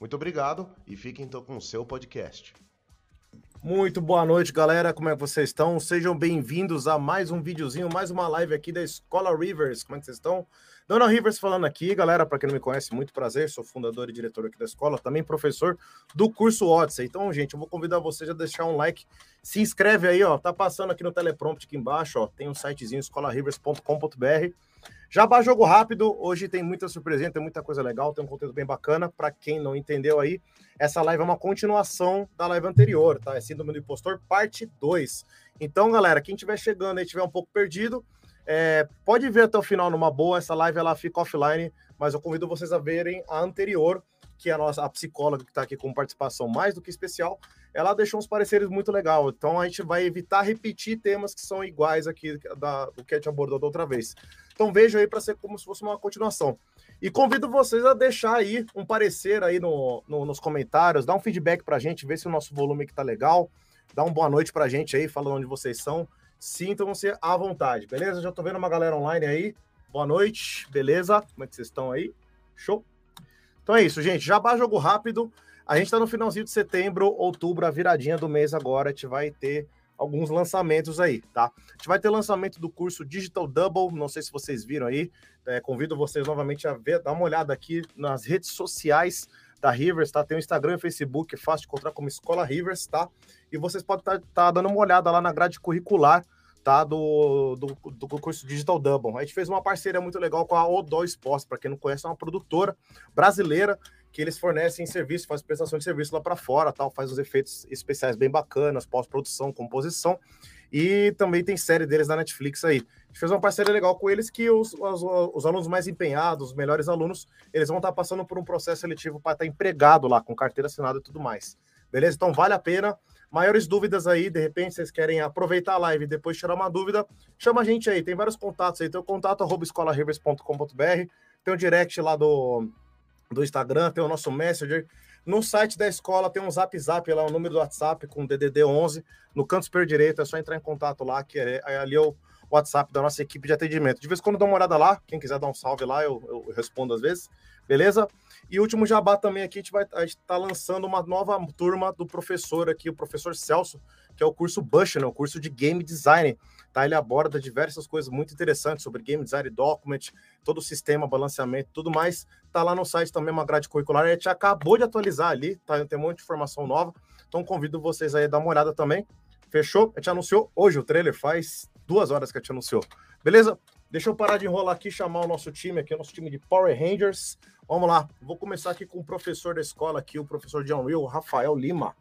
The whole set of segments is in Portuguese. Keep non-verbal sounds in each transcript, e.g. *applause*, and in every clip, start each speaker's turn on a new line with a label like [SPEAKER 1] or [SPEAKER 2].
[SPEAKER 1] Muito obrigado e fiquem então com o seu podcast. Muito boa noite, galera. Como é que vocês estão? Sejam bem-vindos a mais um videozinho, mais uma live aqui da Escola Rivers. Como é que vocês estão? Dona Rivers falando aqui, galera, para quem não me conhece, muito prazer, sou fundador e diretor aqui da escola, também professor do curso Odyssey. Então, gente, eu vou convidar vocês a deixar um like, se inscreve aí, ó, tá passando aqui no teleprompter aqui embaixo, ó, tem um sitezinho escolarivers.com.br. Jabá Jogo Rápido, hoje tem muita surpresa, tem muita coisa legal, tem um conteúdo bem bacana. Para quem não entendeu aí, essa live é uma continuação da live anterior, tá? É Síndrome do Impostor, parte 2. Então, galera, quem estiver chegando e estiver um pouco perdido, é, pode ver até o final numa boa, essa live ela fica offline, mas eu convido vocês a verem a anterior, que é a nossa a psicóloga que está aqui com participação mais do que especial, ela deixou uns pareceres muito legal. Então a gente vai evitar repetir temas que são iguais aqui da, do que a gente abordou da outra vez. Então veja aí para ser como se fosse uma continuação. E convido vocês a deixar aí um parecer aí no, no, nos comentários, dar um feedback para a gente, ver se o nosso volume aqui tá legal, dá uma boa noite para a gente aí, falando onde vocês são sintam-se à vontade, beleza? Já tô vendo uma galera online aí. Boa noite, beleza? Como é que vocês estão aí? Show? Então é isso, gente. Jabá jogo rápido. A gente tá no finalzinho de setembro, outubro, a viradinha do mês agora. A gente vai ter alguns lançamentos aí, tá? A gente vai ter lançamento do curso Digital Double. Não sei se vocês viram aí. É, convido vocês novamente a ver, dar uma olhada aqui nas redes sociais da Rivers, tá? Tem o Instagram e Facebook, é fácil de encontrar como Escola Rivers, tá? E vocês podem estar tá, tá dando uma olhada lá na grade curricular, tá? Do, do, do curso Digital Double. A gente fez uma parceria muito legal com a Odó Sports, para quem não conhece, é uma produtora brasileira que eles fornecem serviço, faz prestação de serviço lá para fora, tal, faz os efeitos especiais bem bacanas, pós-produção, composição. E também tem série deles na Netflix aí. A gente fez uma parceria legal com eles que os, os, os alunos mais empenhados, os melhores alunos, eles vão estar passando por um processo seletivo para estar empregado lá, com carteira assinada e tudo mais. Beleza? Então vale a pena. Maiores dúvidas aí, de repente vocês querem aproveitar a live e depois tirar uma dúvida, chama a gente aí. Tem vários contatos aí. Tem o contato arroba escolarivers.com.br, tem o direct lá do, do Instagram, tem o nosso Messenger. No site da escola tem um zap zap lá, o um número do WhatsApp com DDD 11. No canto superior direito é só entrar em contato lá, que é, é ali é o WhatsApp da nossa equipe de atendimento. De vez em quando dá uma olhada lá, quem quiser dar um salve lá, eu, eu respondo às vezes, beleza? E último jabá também aqui, a gente vai estar tá lançando uma nova turma do professor aqui, o professor Celso, que é o curso Bushnell, o curso de Game Design. Tá? Ele aborda diversas coisas muito interessantes sobre Game Design Document, todo o sistema, balanceamento, tudo mais. Tá lá no site também uma grade curricular. A gente acabou de atualizar ali, tá? Tem um monte de informação nova. Então convido vocês aí a dar uma olhada também. Fechou? A gente anunciou hoje o trailer, faz duas horas que a gente anunciou. Beleza? Deixa eu parar de enrolar aqui, chamar o nosso time aqui, o nosso time de Power Rangers. Vamos lá, vou começar aqui com o professor da escola aqui, o professor John Will, Rafael Lima.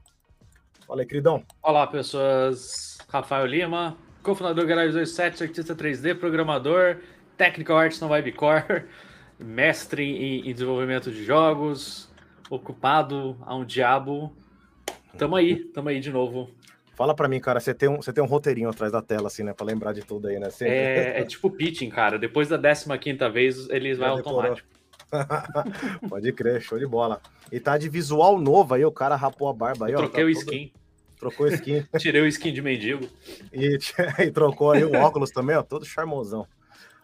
[SPEAKER 1] Fala aí, queridão.
[SPEAKER 2] Olá, pessoas. Rafael Lima, cofundador do Garage 27, artista 3D, programador, Technical Arts no Vibecore, *laughs* mestre em, em desenvolvimento de jogos, ocupado a um diabo. Tamo aí, tamo aí de novo
[SPEAKER 1] Fala para mim, cara, você tem, um, você tem um roteirinho atrás da tela, assim, né? Pra lembrar de tudo aí, né?
[SPEAKER 2] É, é, tipo pitching, cara. Depois da 15 vez, ele vai automático. *laughs*
[SPEAKER 1] Pode crer, show de bola. E tá de visual novo aí, o cara rapou a barba aí,
[SPEAKER 2] ó. Troquei
[SPEAKER 1] tá
[SPEAKER 2] o skin.
[SPEAKER 1] Trocou o skin. *laughs*
[SPEAKER 2] Tirei o skin de mendigo.
[SPEAKER 1] E, *laughs* e trocou aí o óculos também, ó, todo charmosão.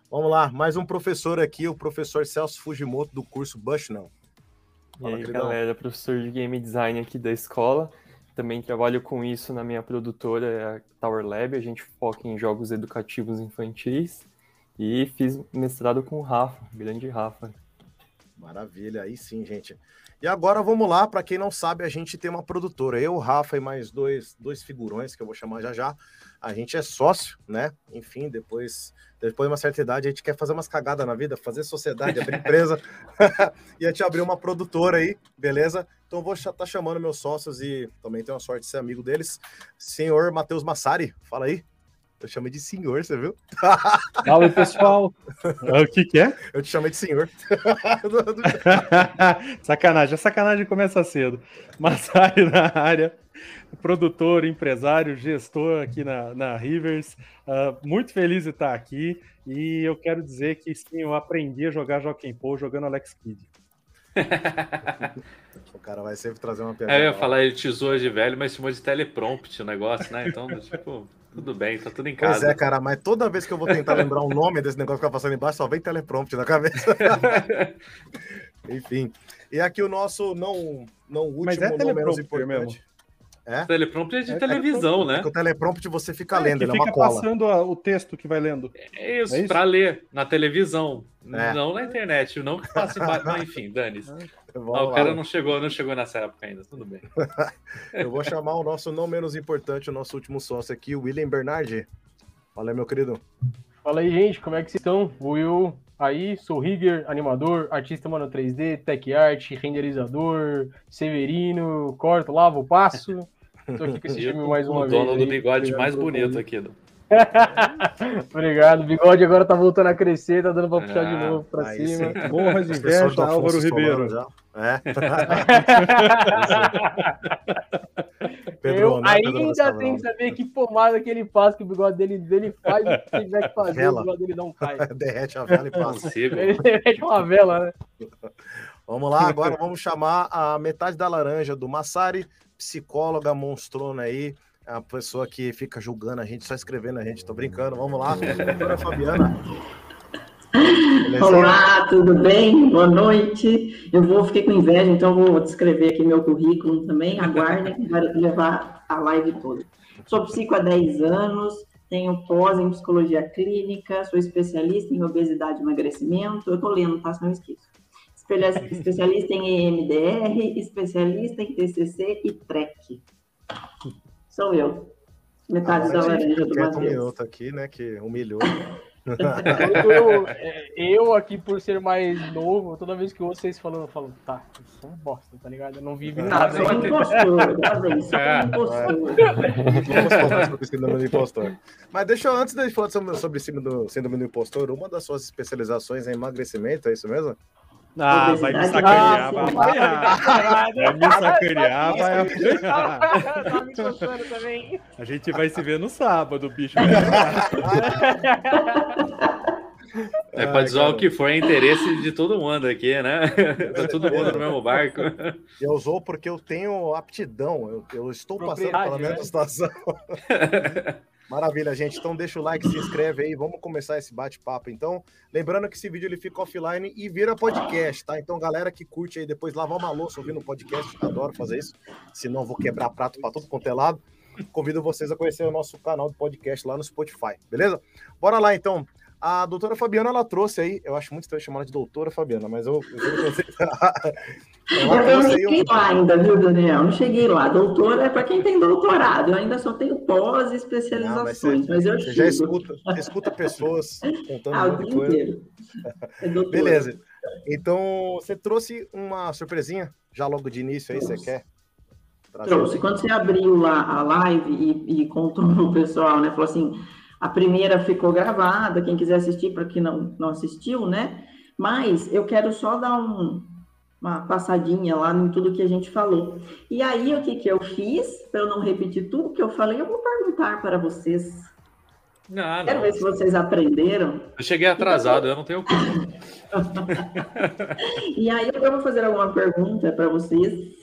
[SPEAKER 1] Vamos lá, mais um professor aqui, o professor Celso Fujimoto, do curso Bushnell.
[SPEAKER 3] Fala, e aí, galera, professor de Game Design aqui da escola. Também trabalho com isso na minha produtora, é a Tower Lab. A gente foca em jogos educativos infantis. E fiz mestrado com o Rafa, grande Rafa.
[SPEAKER 1] Maravilha, aí sim, gente. E agora vamos lá, para quem não sabe, a gente tem uma produtora, eu, Rafa e mais dois, dois figurões que eu vou chamar já já. A gente é sócio, né? Enfim, depois, depois de uma certa idade, a gente quer fazer umas cagadas na vida, fazer sociedade, abrir empresa. *laughs* e a gente abriu uma produtora aí, beleza? Então vou estar tá chamando meus sócios e também tenho a sorte de ser amigo deles. Senhor Matheus Massari, fala aí. Eu chamei de senhor, você viu? *laughs*
[SPEAKER 4] Fala, pessoal. o que, que é?
[SPEAKER 1] Eu te chamei de senhor. *laughs*
[SPEAKER 4] sacanagem, a sacanagem começa cedo. Massari *laughs* na área, produtor, empresário, gestor aqui na, na Rivers. Uh, muito feliz de estar aqui e eu quero dizer que sim, eu aprendi a jogar Joaquim Paul jogando Alex Kidd.
[SPEAKER 1] o cara vai sempre trazer uma piada.
[SPEAKER 2] É, eu ia falar, ele te zoa de velho, mas chamou de teleprompt o negócio, né? Então, tipo, tudo bem, tá tudo em casa.
[SPEAKER 1] Pois é, cara, mas toda vez que eu vou tentar lembrar o nome desse negócio que tá passando embaixo, só vem teleprompt na cabeça. *laughs* Enfim. E aqui o nosso não, não último, mas é não menos importante. Mesmo.
[SPEAKER 2] É? Teleprompter é de é, televisão, né?
[SPEAKER 1] Porque o teleprompter você fica é, lendo, ele é uma cola.
[SPEAKER 4] passando a, o texto que vai lendo.
[SPEAKER 2] É isso, é isso? pra ler na televisão, é. não na internet, não que passe embaixo. Mas enfim, dane-se. *laughs* Ah, o cara não chegou, não chegou nessa época ainda, tudo bem. *laughs*
[SPEAKER 1] Eu vou chamar o nosso não menos importante, o nosso último sócio aqui, o William Bernardi. Fala aí, meu querido.
[SPEAKER 5] Fala aí, gente, como é que vocês estão? Will aí, sou Rigger, animador, artista mano 3D, tech art, renderizador, Severino, corto, lavo, passo.
[SPEAKER 2] Tô aqui com esse *laughs* time mais uma o vez. O dono do bigode mais bonito aqui. Do... *laughs*
[SPEAKER 5] Obrigado. O bigode agora tá voltando a crescer, tá dando pra puxar ah, de novo pra cima.
[SPEAKER 4] Morras inveja, Álvaro Ribeiro. É. *laughs*
[SPEAKER 5] Pedro, eu né? ainda tenho que saber que pomada que ele faz, que o bigode dele, dele faz, o que tiver que *laughs* fazer, vela. o bigode dele não cai. *laughs*
[SPEAKER 1] Derrete a vela e passa.
[SPEAKER 5] Ele derrete uma vela, né? *laughs*
[SPEAKER 1] Vamos lá, agora vamos chamar a metade da laranja do Massari, psicóloga monstrona aí, a pessoa que fica julgando a gente, só escrevendo a gente, tô brincando. Vamos lá, doutora Fabiana.
[SPEAKER 6] Olá, tudo bem? Boa noite. Eu vou, fiquei com inveja, então vou descrever aqui meu currículo também. Aguardem, *laughs* vai levar a live toda. Sou psico há 10 anos, tenho pós em psicologia clínica, sou especialista em obesidade e emagrecimento. Eu tô lendo, tá? Se não esqueço. *laughs* Especialista em EMDR, especialista em TCC e TREC. Sou eu. Metade ah, da laranja do Matheus. um
[SPEAKER 1] minuto aqui, né, que humilhou. *laughs*
[SPEAKER 5] eu, eu, aqui, por ser mais novo, toda vez que vocês falando, eu falo, tá, eu sou um bosta, tá ligado? Eu não vive *laughs* é. nada. É.
[SPEAKER 1] impostor. sobre síndrome do impostor. Mas deixa eu, antes de falar sobre, sobre síndrome do impostor, uma das suas especializações é emagrecimento, é isso mesmo?
[SPEAKER 4] Ah, vai me sacanear, vai apanhar. Vai me sacanear, vai apanhar. *laughs* A gente vai se ver no sábado, bicho. *laughs*
[SPEAKER 2] É, pode zoar o que for, é interesse de todo mundo aqui, né? *laughs* Tá todo mundo no mesmo barco.
[SPEAKER 1] Eu usou porque eu tenho aptidão, eu, eu estou passando pela mesma né? situação. Maravilha, gente. Então deixa o like, se inscreve aí. Vamos começar esse bate-papo. Então, lembrando que esse vídeo ele fica offline e vira podcast, tá? Então, galera que curte aí depois lavar uma louça ouvindo o podcast, adoro fazer isso. Senão vou quebrar prato para todo quanto é lado. Convido vocês a conhecer o nosso canal de podcast lá no Spotify, beleza? Bora lá então. A doutora Fabiana, ela trouxe aí, eu acho muito estranho chamar ela de doutora Fabiana, mas eu.
[SPEAKER 6] eu, *laughs* eu não cheguei um... lá ainda, viu, Daniel? Não cheguei lá. Doutora é para quem tem doutorado. Eu ainda só tenho pós-especializações, mas, eu
[SPEAKER 1] você já escuta, escuta pessoas contando ah, muita coisa. É Beleza. Então, você trouxe uma surpresinha já logo de início aí, você quer?
[SPEAKER 6] Trouxe. Quando você abriu lá a live e, e contou no pessoal, né? Falou assim a primeira ficou gravada, quem quiser assistir, para quem não, não assistiu, né? Mas eu quero só dar um, uma passadinha lá em tudo que a gente falou. E aí, o que, que eu fiz, para eu não repetir tudo que eu falei, eu vou perguntar para vocês. Não, Quero ver se vocês aprenderam.
[SPEAKER 2] Eu cheguei atrasado, então, eu não tenho
[SPEAKER 6] como. *laughs* e aí, eu vou fazer alguma pergunta para vocês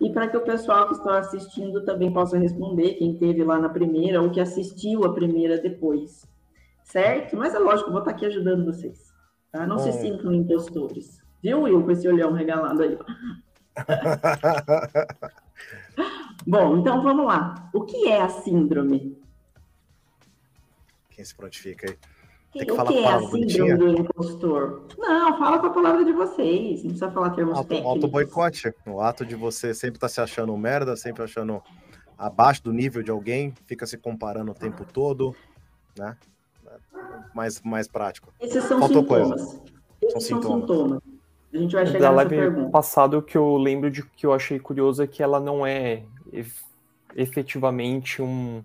[SPEAKER 6] e para que o pessoal que está assistindo também possa responder, quem teve lá na primeira ou que assistiu a primeira depois. Certo? Mas é lógico, vou estar aqui ajudando vocês. Tá? Não se sintam impostores. Viu, Will, com esse olhão regalado aí? *laughs* Bom, então vamos lá. O que é a síndrome?
[SPEAKER 1] Quem se prontifica aí?
[SPEAKER 6] Tem que o falar que é a síndrome bonitinha. do impostor? Não, fala com a palavra de vocês. Não precisa falar termos
[SPEAKER 1] auto, técnicos. Auto boicote. O ato de você sempre estar tá se achando merda, sempre achando abaixo do nível de alguém, fica se comparando o tempo todo, né? Mais, mais prático.
[SPEAKER 6] Esses são Faltou sintomas. Coisa. Esses são, são sintomas. sintomas. A gente vai chegar
[SPEAKER 3] da live pergunta. passado, o que eu lembro de que eu achei curioso é que ela não é efetivamente um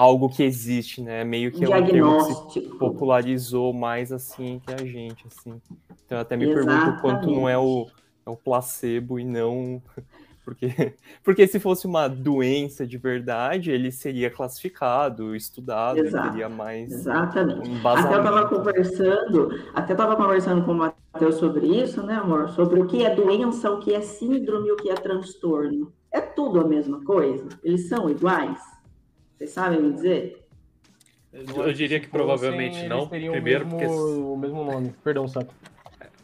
[SPEAKER 3] algo que existe, né? Meio que é um termo que se popularizou mais assim que a gente, assim. Então eu até me Exatamente. pergunto quanto não é o, é o placebo e não *laughs* porque, porque se fosse uma doença de verdade, ele seria classificado, estudado, teria mais
[SPEAKER 6] Exatamente. Um até eu estava conversando, até estava conversando com o Matheus sobre isso, né, amor? Sobre o que é doença, o que é síndrome, o que é transtorno. É tudo a mesma coisa? Eles são iguais? Vocês sabem me dizer?
[SPEAKER 2] Eu, diria que provavelmente não. Primeiro,
[SPEAKER 5] o mesmo, porque. O mesmo nome. Perdão, Sato.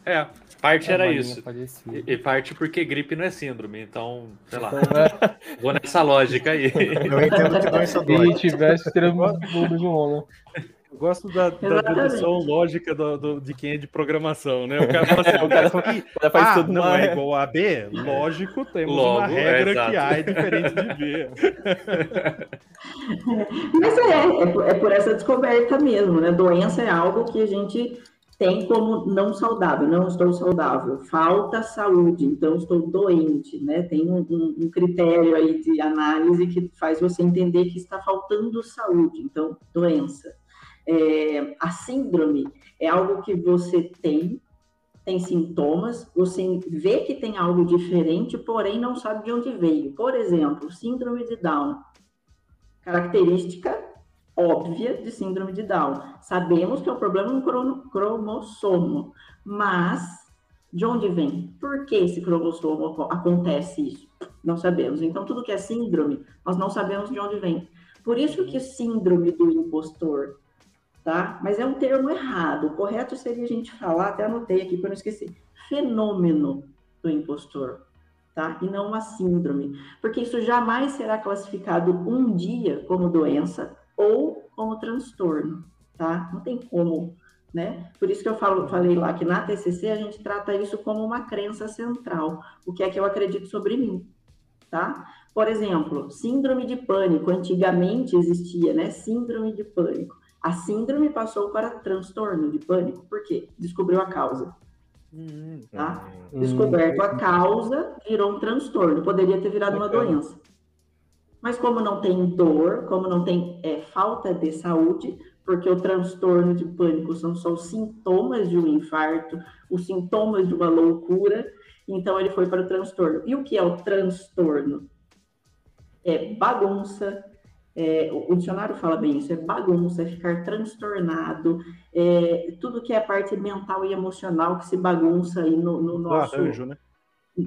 [SPEAKER 2] É, parte é, era isso. E, e, parte porque gripe não é síndrome, então, sei lá. Então, é... *laughs* Vou nessa lógica aí.
[SPEAKER 4] Eu entendo que doença dói. Se tivesse, teria o mesmo nome. *laughs* Eu gosto da, da dedução lógica do, do, de quem é de programação, né? O cara fala assim, *laughs* o cara, faz ah, tudo não é igual a B? Lógico, temos Logo, uma regra é, que A é diferente de B. *laughs*
[SPEAKER 6] Mas é, é, é por essa descoberta mesmo, né? Doença é algo que a gente tem como não saudável, não estou saudável, falta saúde, então estou doente, né? Tem um, um, critério aí de análise que faz você entender que está faltando saúde, então doença. É, a síndrome é algo que você tem, tem sintomas, você vê que tem algo diferente, porém não sabe de onde veio. Por exemplo, síndrome de Down, característica óbvia de síndrome de Down. Sabemos que é um problema no cromossomo, mas de onde vem? Por que esse cromossomo acontece isso? Não sabemos. Então, tudo que é síndrome, nós não sabemos de onde vem. Por isso que síndrome do impostor, tá? Mas é um termo errado. O correto seria a gente falar, até anotei aqui para não esquecer, fenômeno do impostor, tá? E não uma síndrome. Porque isso jamais será classificado um dia como doença, ou como transtorno, tá? Não tem como, né? Por isso que eu falo, falei lá que na TCC a gente trata isso como uma crença central, o que é que eu acredito sobre mim, tá? Por exemplo, síndrome de pânico, antigamente existia, né? Síndrome de pânico. A síndrome passou para transtorno de pânico, por quê? Descobriu a causa. Hum, tá? Hum, Descoberto a causa, virou um transtorno. Poderia ter virado uma doença. Mas como não tem dor, como não tem é, falta de saúde, porque o transtorno de pânico são só os sintomas de um infarto, os sintomas de uma loucura, então ele foi para o transtorno. E o que é o transtorno? É bagunça, é, o dicionário fala bem isso, é bagunça, é ficar transtornado, é, tudo que é a parte mental e emocional que se bagunça aí no, no nosso... Arranjo, né?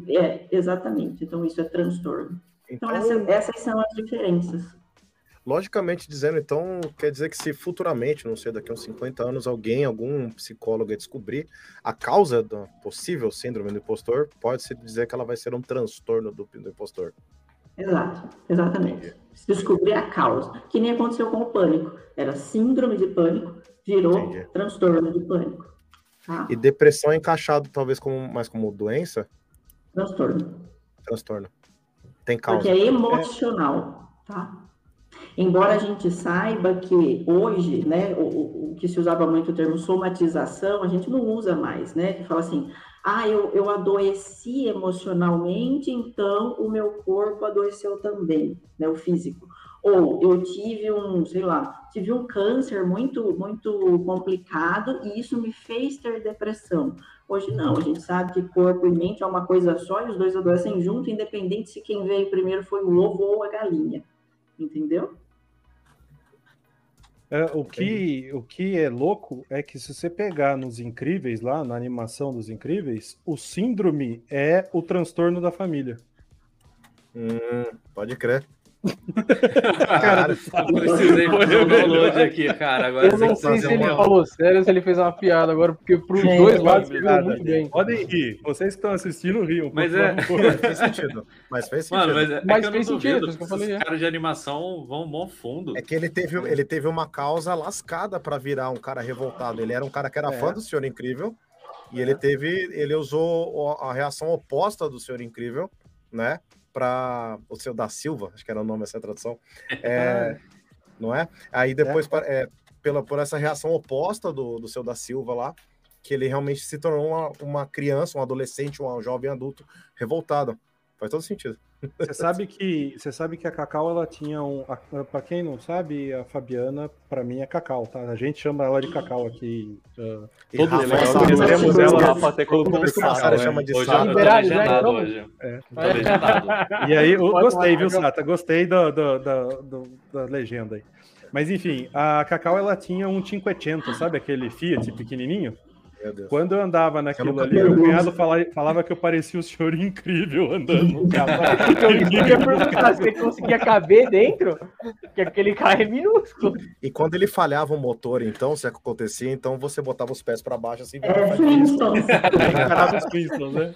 [SPEAKER 6] É, exatamente, então isso é transtorno. Então, então essa, essas são as diferenças.
[SPEAKER 1] Logicamente dizendo, então, quer dizer que se futuramente, não sei, daqui a uns 50 anos, alguém, algum psicólogo descobrir a causa da possível síndrome do impostor, pode-se dizer que ela vai ser um transtorno do, do impostor.
[SPEAKER 6] Exato, exatamente. Descobrir a causa, que nem aconteceu com o pânico. Era síndrome de pânico, virou Entendi. transtorno de pânico.
[SPEAKER 1] Tá? E depressão é encaixado talvez como mais como doença?
[SPEAKER 6] Transtorno.
[SPEAKER 1] Transtorno. Tem causa.
[SPEAKER 6] Porque é emocional, tá? Embora a gente saiba que hoje, né, o, o, que se usava muito o termo somatização, a gente não usa mais, né? Que fala assim, ah, eu, eu adoeci emocionalmente, então o meu corpo adoeceu também, né, o físico. Ou eu tive um, sei lá, tive um câncer muito, muito complicado e isso me fez ter depressão. Hoje não, a gente sabe que corpo e mente é uma coisa só e os dois adoecem junto, independente se quem veio primeiro foi o ovo ou a galinha. Entendeu?
[SPEAKER 4] É, o, que, o que é louco é que se você pegar nos Incríveis, lá na animação dos Incríveis, o síndrome é o transtorno da família.
[SPEAKER 1] Hum, pode crer. *laughs*
[SPEAKER 2] cara, precisei fazer um download aqui, cara. Agora
[SPEAKER 5] eu não sei se ele uma... falou sério se ele fez uma piada agora, porque pros é, dois lados ficou muito bem.
[SPEAKER 4] Podem rir. Vocês que estão assistindo riam.
[SPEAKER 2] Mas é.
[SPEAKER 1] fez sentido. Mas fez sentido. Mano,
[SPEAKER 2] mas, é, mas é fez sentido. Duvido, que eu falei, Os caras de animação vão bom fundo.
[SPEAKER 1] É que ele teve, ele teve uma causa lascada pra virar um cara revoltado. Ele era um cara que era é. fã do Senhor Incrível. E ele teve. Ele usou a reação oposta do Senhor Incrível, né? Para o seu da Silva, acho que era o nome essa tradução, *laughs* é, não é? Aí depois, é. É, pela, por essa reação oposta do, do seu da Silva lá, que ele realmente se tornou uma, uma criança, um adolescente, um jovem adulto revoltado. Faz todo sentido.
[SPEAKER 4] Você sabe que você sabe que a Cacau ela tinha um, para quem não sabe, a Fabiana para mim é Cacau, tá? A gente chama ela de Cacau aqui. Uh,
[SPEAKER 3] todos nós conhecemos ela. Rafa até colocou
[SPEAKER 1] um Sara chama de Sara.
[SPEAKER 2] Já hoje. É.
[SPEAKER 4] E aí, eu gostei, viu, Sata? Gostei do, do, do, do, da legenda aí. Mas enfim, a Cacau ela tinha um 500, sabe aquele Fiat pequenininho? Quando eu andava naquilo ali, meu cunhado falava, falava que eu parecia o senhor incrível andando no carro. *laughs*
[SPEAKER 5] eu ia perguntar se ele conseguia caber dentro, porque aquele carro é minúsculo.
[SPEAKER 1] E quando ele falhava o motor, então, se acontecia, então você botava os pés para baixo assim.
[SPEAKER 6] É, Flintstones. *laughs*
[SPEAKER 4] Encarava os Flintstones, né?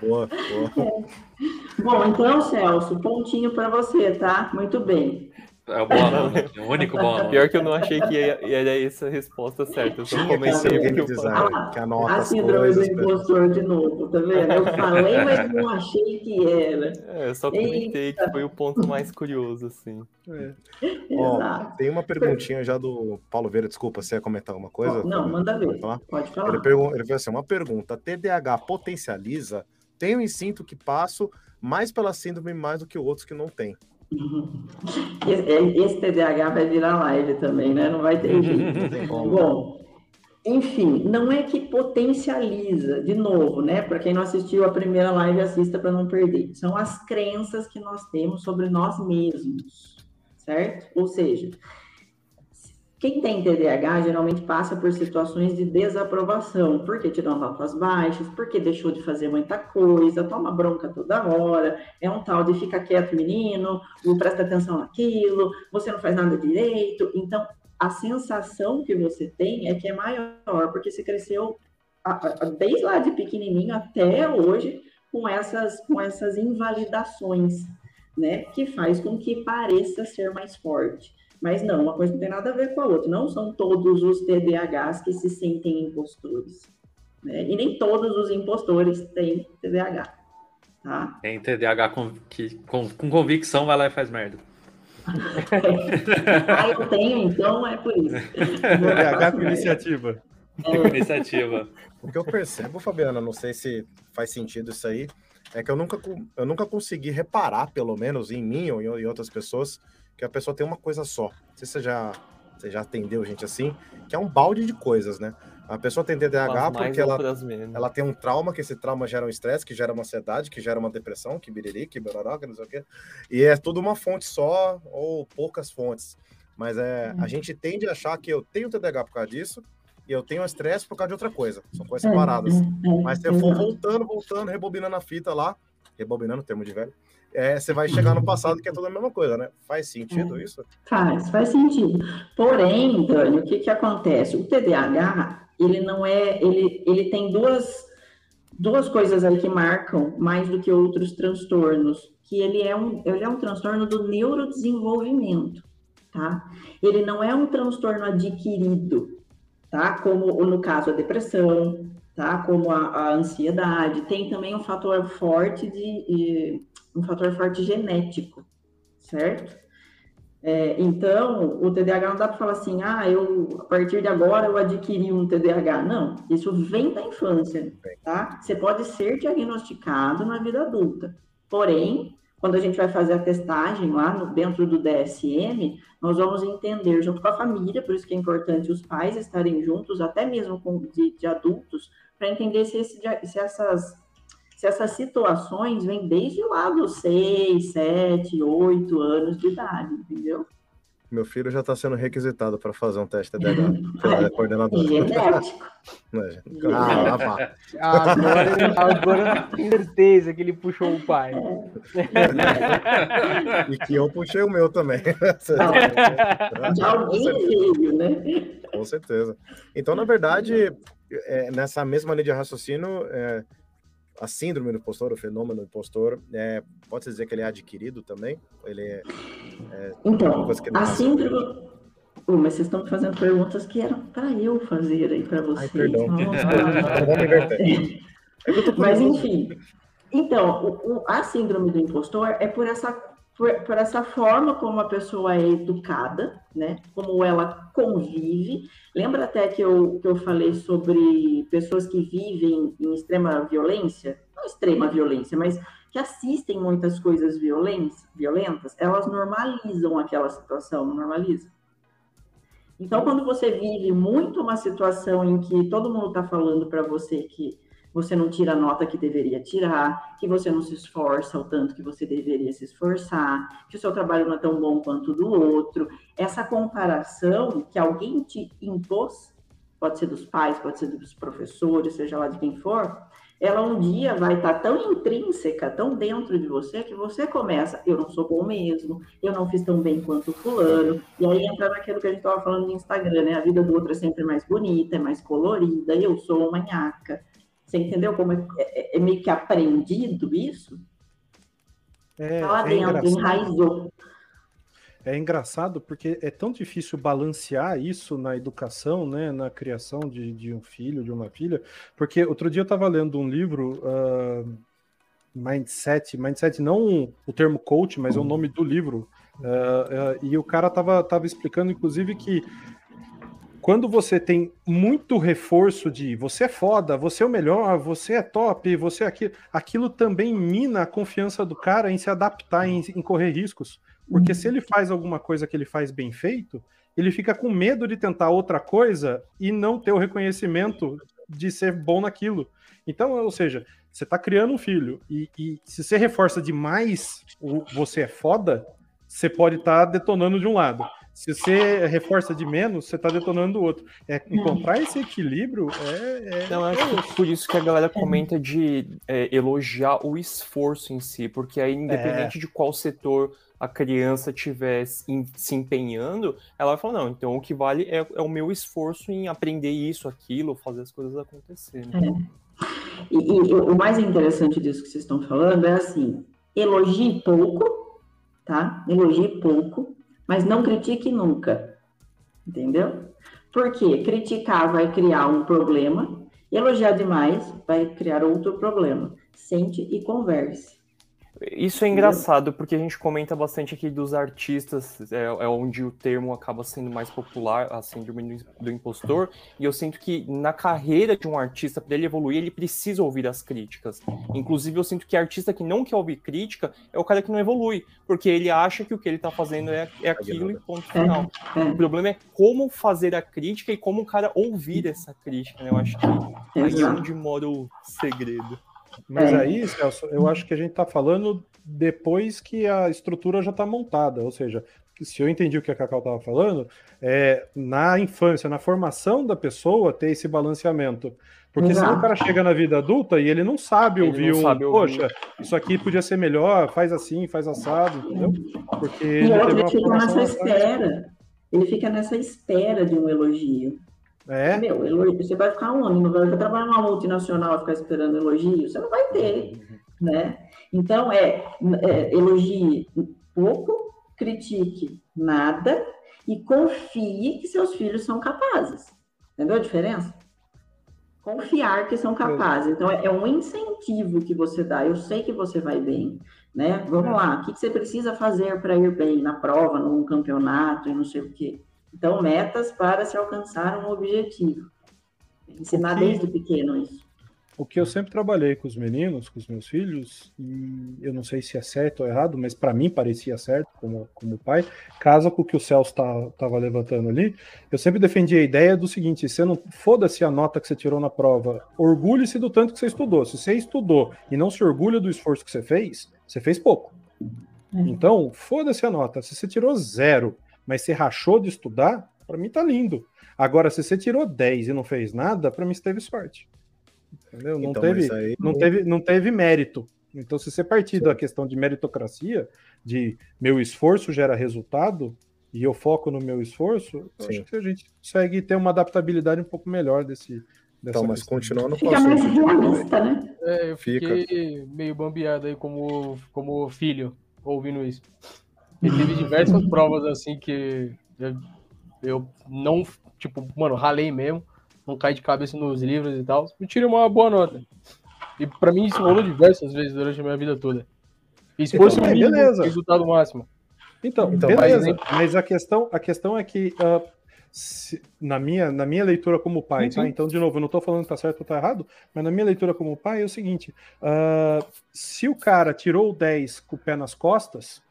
[SPEAKER 1] Boa, boa.
[SPEAKER 6] É. Bom, então, Celso, pontinho para você, tá? Muito bem.
[SPEAKER 2] É o bom nome, o único bom nome.
[SPEAKER 3] Pior que eu não achei que ia, era essa a resposta certa. Eu só comecei
[SPEAKER 1] porque eu design, que anota
[SPEAKER 6] a síndrome do impostor de novo, tá vendo? Eu falei, *laughs* mas não achei que era.
[SPEAKER 3] É, eu só comentei Eita. que foi o ponto mais curioso, assim.
[SPEAKER 1] É. Ó, tem uma perguntinha já do Paulo Veira, desculpa, você ia comentar alguma coisa?
[SPEAKER 6] Não, manda ver. Pode falar? Pode falar.
[SPEAKER 1] Ele, pergun ele fez assim, uma pergunta, TDAH potencializa? Tenho e sinto que passo mais pela síndrome mais do que outros que não têm.
[SPEAKER 6] Esse TDAH vai virar live também, né? Não vai ter jeito. Bom, enfim, não é que potencializa, de novo, né? Para quem não assistiu a primeira live, assista para não perder. São as crenças que nós temos sobre nós mesmos, certo? Ou seja, quem tem TDAH geralmente passa por situações de desaprovação, porque tirou notas baixas, porque deixou de fazer muita coisa, toma bronca toda hora, é um tal de fica quieto, menino, não presta atenção naquilo, você não faz nada direito. Então, a sensação que você tem é que é maior, porque você cresceu desde lá de pequenininho até hoje com essas, com essas invalidações, né? Que faz com que pareça ser mais forte. Mas não, uma coisa não tem nada a ver com a outra. Não são todos os TDAHs que se sentem impostores. Né? E nem todos os impostores têm TDAH. Tá?
[SPEAKER 2] Tem TDAH com, que, com, com convicção vai lá e faz merda. *laughs*
[SPEAKER 6] ah, eu tenho, então é por isso.
[SPEAKER 4] TDAH com iniciativa.
[SPEAKER 2] É. Iniciativa.
[SPEAKER 1] O que eu percebo, Fabiana, não sei se faz sentido isso aí, é que eu nunca, eu nunca consegui reparar, pelo menos em mim ou em outras pessoas, que a pessoa tem uma coisa só. Não sei se você já, você já atendeu gente assim, que é um balde de coisas, né? A pessoa tem TDAH porque ela, ela tem um trauma, que esse trauma gera um estresse, que gera uma ansiedade, que gera uma depressão, que biriri, que baroroca, não sei o quê. E é tudo uma fonte só ou poucas fontes. Mas é, a uhum. gente tende a achar que eu tenho TDAH por causa disso e eu tenho estresse por causa de outra coisa. São coisas separadas. Mas se eu for voltando, voltando, rebobinando a fita lá, rebobinando, termo de velho, é, você vai chegar no passado que é tudo a mesma coisa, né? Faz sentido é. isso?
[SPEAKER 6] Faz, faz sentido. Porém, Dani, o que, que acontece? O TDAH, ele não é, ele, ele tem duas, duas coisas aí que marcam mais do que outros transtornos, que ele é um, ele é um transtorno do neurodesenvolvimento, tá? Ele não é um transtorno adquirido, tá? Como no caso a depressão, tá? Como a, a ansiedade, tem também um fator forte de um fator forte genético, certo? É, então, o TDAH não dá para falar assim, ah, eu, a partir de agora eu adquiri um TDAH. Não, isso vem da infância, tá? Você pode ser diagnosticado na vida adulta. Porém, quando a gente vai fazer a testagem lá no, dentro do DSM, nós vamos entender junto com a família, por isso que é importante os pais estarem juntos, até mesmo com, de, de adultos, para entender se, esse, se essas se essas situações vêm desde lá dos 6, 7, 8 anos de idade, entendeu?
[SPEAKER 1] Meu filho já está sendo requisitado para fazer um teste TDAH *laughs* pela coordenadora.
[SPEAKER 6] Genético.
[SPEAKER 1] ah, vá.
[SPEAKER 5] Agora, agora tenho certeza que ele puxou o pai.
[SPEAKER 1] e que eu puxei o meu também.
[SPEAKER 6] De alguém veio, né?
[SPEAKER 1] Com certeza. Então, na verdade, é, nessa mesma linha de raciocínio, é, a síndrome do impostor, o fenômeno do impostor, é, pode dizer que ele é adquirido também? Ele é,
[SPEAKER 6] é então, a síndrome... Oh, mas vocês estão fazendo perguntas que eram para eu fazer aí para vocês. Ai,
[SPEAKER 1] perdão. *laughs* *laughs*
[SPEAKER 6] mas enfim, então, o, o, a síndrome do impostor é por essa por, por, essa forma como a pessoa é educada, né? Como ela convive. Lembra até que eu, que eu falei sobre pessoas que vivem em extrema violência, não extrema violência, mas que assistem muitas coisas violentas, elas normalizam aquela situação, normalizam? Então, quando você vive muito uma situação em que todo mundo está falando para você que você não tira a nota que deveria tirar, que você não se esforça o tanto que você deveria se esforçar, que o seu trabalho não é tão bom quanto o do outro, essa comparação que alguém te impôs, pode ser dos pais, pode ser dos professores, seja lá de quem for, ela um dia vai estar tão intrínseca, tão dentro de você, que você começa, eu não sou bom mesmo, eu não fiz tão bem quanto fulano, e aí entra naquilo que a gente estava falando no Instagram, né? A vida do outro é sempre mais bonita, é mais colorida, eu sou manhaca. Você entendeu como é, é, é meio que aprendido isso?
[SPEAKER 4] É, tá lá é dentro, enraizou. É engraçado porque é tão difícil balancear isso na educação, né, na criação de, de um filho, de uma filha, porque outro dia eu estava lendo um livro, uh, Mindset, Mindset não o termo coach, mas é o nome do livro, uh, uh, e o cara estava tava explicando, inclusive, que quando você tem muito reforço de você é foda, você é o melhor, você é top, você é aquilo, aquilo também mina a confiança do cara em se adaptar, em, em correr riscos. Porque se ele faz alguma coisa que ele faz bem feito, ele fica com medo de tentar outra coisa e não ter o reconhecimento de ser bom naquilo. Então, ou seja, você está criando um filho e, e, se você reforça demais o você é foda, você pode estar tá detonando de um lado. Se você reforça de menos, você está detonando do outro. É, encontrar esse equilíbrio é. é
[SPEAKER 3] Não, acho que por isso que a galera comenta de é, elogiar o esforço em si, porque aí, independente é. de qual setor a criança estiver se empenhando, ela vai falar, não, então o que vale é, é, o meu esforço em aprender isso, aquilo, fazer as coisas acontecerem.
[SPEAKER 6] É. E, e, o mais interessante disso que vocês estão falando é assim, elogie pouco, tá? Elogie pouco, mas não critique nunca, entendeu? Porque criticar vai criar um problema, elogiar demais vai criar outro problema. Sente e converse.
[SPEAKER 3] Isso é engraçado, porque a gente comenta bastante aqui dos artistas, é, é onde o termo acaba sendo mais popular, a síndrome do impostor, e eu sinto que na carreira de um artista, para ele evoluir, ele precisa ouvir as críticas. Inclusive, eu sinto que artista que não quer ouvir crítica é o cara que não evolui, porque ele acha que o que ele está fazendo é, é aquilo e ponto final. O problema é como fazer a crítica e como o cara ouvir essa crítica, né? Eu acho que aí é onde mora o segredo.
[SPEAKER 4] Mas é. aí, Celso, eu acho que a gente está falando depois que a estrutura já está montada, ou seja, se eu entendi o que a Cacau estava falando, é na infância, na formação da pessoa, ter esse balanceamento. Porque Exato. senão o cara chega na vida adulta e ele não sabe ele ouvir não um, sabe ouvir. poxa, isso aqui podia ser melhor, faz assim, faz assado, entendeu?
[SPEAKER 6] Porque e ele fica nessa espera. Ele fica nessa espera de um elogio. É? Meu, elogio, você vai ficar onde? Não vai trabalhar numa multinacional ficar esperando elogio? Você não vai ter, né? Então, é, é elogie pouco, critique nada e confie que seus filhos são capazes. Entendeu a diferença? Confiar que são capazes. Então, é, é um incentivo que você dá. Eu sei que você vai bem, né? Vamos lá, o que você precisa fazer para ir bem na prova, num campeonato e não sei o quê. Então, metas para se alcançar um objetivo. Ensinar que, desde pequeno isso.
[SPEAKER 4] O que eu sempre trabalhei com os meninos, com os meus filhos, e eu não sei se é certo ou errado, mas para mim parecia certo, como, como pai, casa com o que o Celso estava tá, levantando ali, eu sempre defendi a ideia do seguinte: você não foda-se a nota que você tirou na prova, orgulhe-se do tanto que você estudou. Se você estudou e não se orgulha do esforço que você fez, você fez pouco. É. Então, foda-se a nota. Se você tirou zero mas você rachou de estudar, para mim tá lindo. Agora, se você tirou 10 e não fez nada, para mim você teve sorte. Entendeu? Não, então, teve, aí... não, teve, não teve mérito. Então, se você partir Sim. da questão de meritocracia, de meu esforço gera resultado, e eu foco no meu esforço, eu acho que a gente consegue ter uma adaptabilidade um pouco melhor desse.
[SPEAKER 1] Então, mas continuando
[SPEAKER 6] com Fica mais realista,
[SPEAKER 5] né? É, eu fiquei Fica. meio bambeado aí como, como filho, ouvindo isso. E teve diversas provas assim que eu, eu, não, tipo, mano, ralei mesmo, não caí de cabeça nos livros e tal, e tirei uma boa nota. E para mim isso rolou diversas vezes durante a minha vida toda. Esforço então, mínimo, resultado máximo.
[SPEAKER 4] Então, então beleza. Mas, mas a questão, a questão é que uh, se, na, minha, na minha leitura como pai, tá? Então, de novo, eu não estou falando que tá certo ou tá errado, mas na minha leitura como pai é o seguinte: uh, se o cara tirou o 10 com o pé nas costas,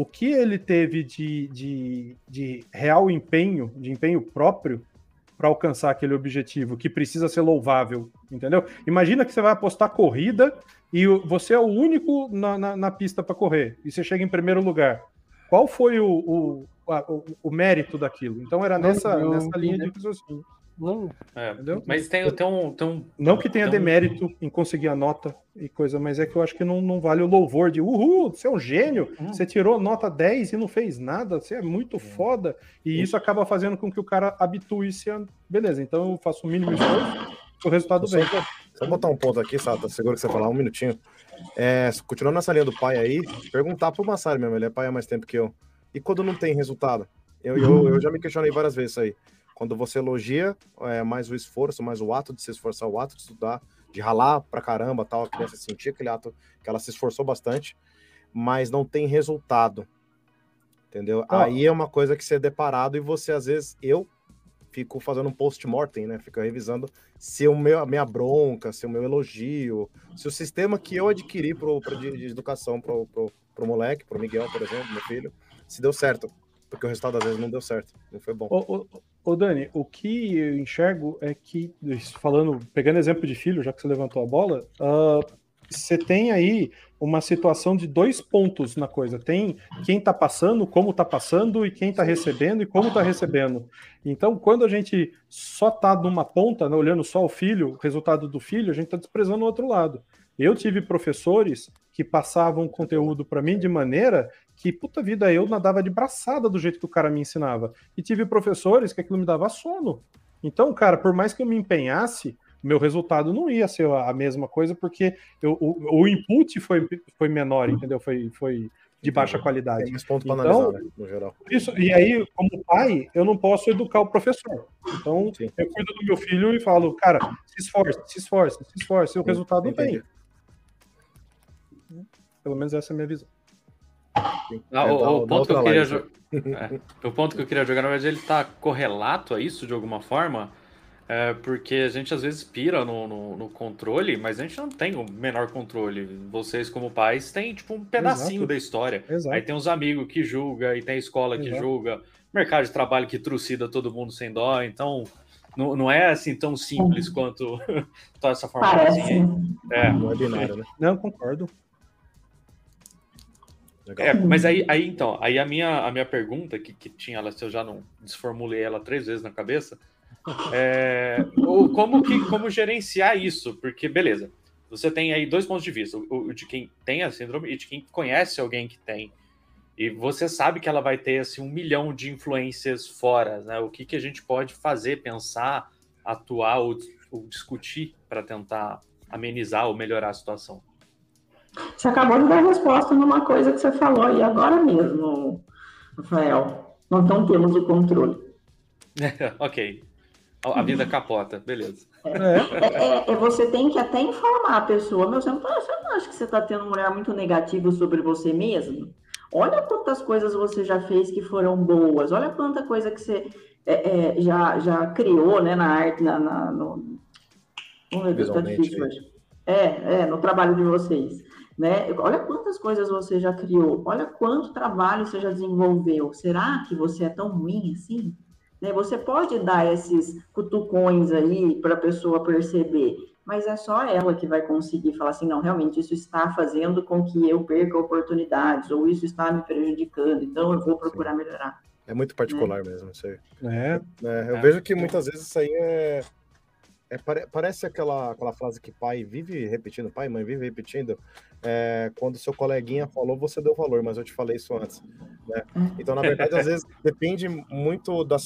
[SPEAKER 4] o que ele teve de, de, de real empenho, de empenho próprio, para alcançar aquele objetivo, que precisa ser louvável, entendeu? Imagina que você vai apostar corrida e você é o único na, na, na pista para correr, e você chega em primeiro lugar. Qual foi o, o, o, o mérito daquilo? Então era nessa, nessa linha de raciocínio.
[SPEAKER 2] Não, é, mas tem, tem, um, tem um.
[SPEAKER 4] Não que tenha demérito um... em conseguir a nota e coisa, mas é que eu acho que não, não vale o louvor de uhul, você é um gênio, hum. você tirou nota 10 e não fez nada, você é muito hum. foda. E isso acaba fazendo com que o cara habitue-se a. Beleza, então eu faço o mínimo esforço, o resultado vem.
[SPEAKER 1] Só, só botar um ponto aqui, Sata, seguro que você falar um minutinho. É, continuando nessa linha do pai aí, perguntar pro Massari mesmo, ele é pai há mais tempo que eu. E quando não tem resultado? Eu, eu, eu já me questionei várias vezes isso aí. Quando você elogia é, mais o esforço, mais o ato de se esforçar, o ato de estudar, de ralar pra caramba, tal, a criança sentir aquele ato que ela se esforçou bastante, mas não tem resultado. Entendeu? Ah. Aí é uma coisa que você é deparado e você, às vezes, eu fico fazendo um post-mortem, né? Fico revisando se o meu, a minha bronca, se o meu elogio, se o sistema que eu adquiri pro, pro de, de, educação pro, pro, pro moleque, pro Miguel, por exemplo, meu filho, se deu certo. Porque o resultado às vezes não deu certo, não foi bom.
[SPEAKER 4] Ô, ô, ô Dani, o que eu enxergo é que, falando, pegando exemplo de filho, já que você levantou a bola, uh, você tem aí uma situação de dois pontos na coisa. Tem quem está passando, como está passando, e quem está recebendo e como está recebendo. Então, quando a gente só está numa ponta, né, olhando só o filho, o resultado do filho, a gente está desprezando o outro lado. Eu tive professores que passavam conteúdo para mim de maneira que, puta vida, eu nadava de braçada do jeito que o cara me ensinava. E tive professores que aquilo me dava sono. Então, cara, por mais que eu me empenhasse, meu resultado não ia ser a mesma coisa, porque eu, o, o input foi, foi menor, entendeu? Foi, foi de baixa qualidade. Tem ponto para então, analisar, né, no geral. Isso, e aí, como pai, eu não posso educar o professor. Então, Sim. eu cuido do meu filho e falo, cara, se esforce, se esforce, se esforce, e o resultado Entendi. vem. Pelo menos essa é a minha visão.
[SPEAKER 2] Ah, o, o, ponto que eu queria é, o ponto que eu queria jogar, na verdade, ele está correlato a isso de alguma forma, é, porque a gente às vezes pira no, no, no, controle, mas a gente não tem o menor controle. Vocês, como pais, têm tipo um pedacinho Exato. da história. Exato. Aí tem os amigos que julga, e tem a escola Exato. que julga, mercado de trabalho que trucida todo mundo sem dó, então não, não é assim tão simples quanto *laughs* toda essa forma.
[SPEAKER 6] Parece.
[SPEAKER 2] É.
[SPEAKER 4] Não é binário, né? Não, concordo.
[SPEAKER 2] É, mas aí, aí então, aí a minha, a minha pergunta, que, que tinha ela, se eu já não desformulei ela três vezes na cabeça, é como, que, como gerenciar isso? Porque, beleza, você tem aí dois pontos de vista, o, o, de quem tem a síndrome e de quem conhece alguém que tem. E você sabe que ela vai ter assim, um milhão de influências fora, né? O que, que a gente pode fazer, pensar, atuar ou, ou discutir para tentar amenizar ou melhorar a situação?
[SPEAKER 6] Você acabou de dar resposta numa coisa que você falou aí agora mesmo, Rafael. Nós não temos o controle. *laughs*
[SPEAKER 2] ok. A vida capota, beleza.
[SPEAKER 6] É, é, é, você tem que até informar a pessoa, meu, você não, tá, você não acha que você está tendo um olhar muito negativo sobre você mesmo? Olha quantas coisas você já fez que foram boas, olha quanta coisa que você é, é já, já criou né, na arte, na, na no... Oh, meu Deus, tá difícil hoje. É, é, no trabalho de vocês. Né? Olha quantas coisas você já criou, olha quanto trabalho você já desenvolveu. Será que você é tão ruim assim? Né? Você pode dar esses cutucões aí para a pessoa perceber, mas é só ela que vai conseguir falar assim, não, realmente isso está fazendo com que eu perca oportunidades, ou isso está me prejudicando, então eu vou procurar Sim. melhorar.
[SPEAKER 1] É muito particular né? mesmo isso aí. É. é eu é. vejo que muitas vezes isso aí é é, pare, parece aquela, aquela frase que pai vive repetindo, pai e mãe vive repetindo. É, quando seu coleguinha falou, você deu valor, mas eu te falei isso antes. Né? Então, na verdade, às vezes *laughs* depende muito da,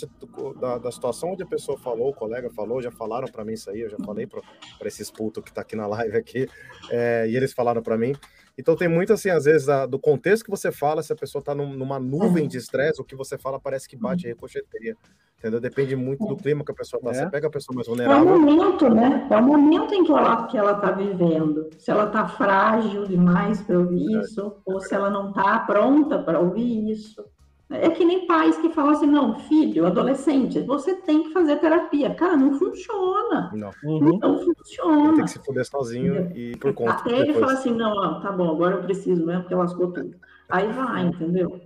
[SPEAKER 1] da, da, situação onde a pessoa falou, o colega falou, já falaram para mim isso aí, eu já falei para esses putos que tá aqui na live aqui, é, e eles falaram para mim. Então tem muito assim, às vezes, a, do contexto que você fala, se a pessoa está num, numa nuvem de estresse, o que você fala parece que bate a ricocheteia. Entendeu? Depende muito do clima que a pessoa está. É. Você pega a pessoa mais vulnerável.
[SPEAKER 6] É o momento, né? É o momento em que ela que ela está vivendo. Se ela está frágil demais para ouvir é. isso, ou se ela não está pronta para ouvir isso. É que nem pais que falam assim, não, filho, adolescente, você tem que fazer terapia. Cara, não funciona.
[SPEAKER 1] Não.
[SPEAKER 6] Uhum. Não funciona.
[SPEAKER 1] Tem que se fuder sozinho e por conta.
[SPEAKER 6] Até depois. ele fala assim, não, ó, tá bom, agora eu preciso mesmo, porque lascou tudo. Aí vai, entendeu?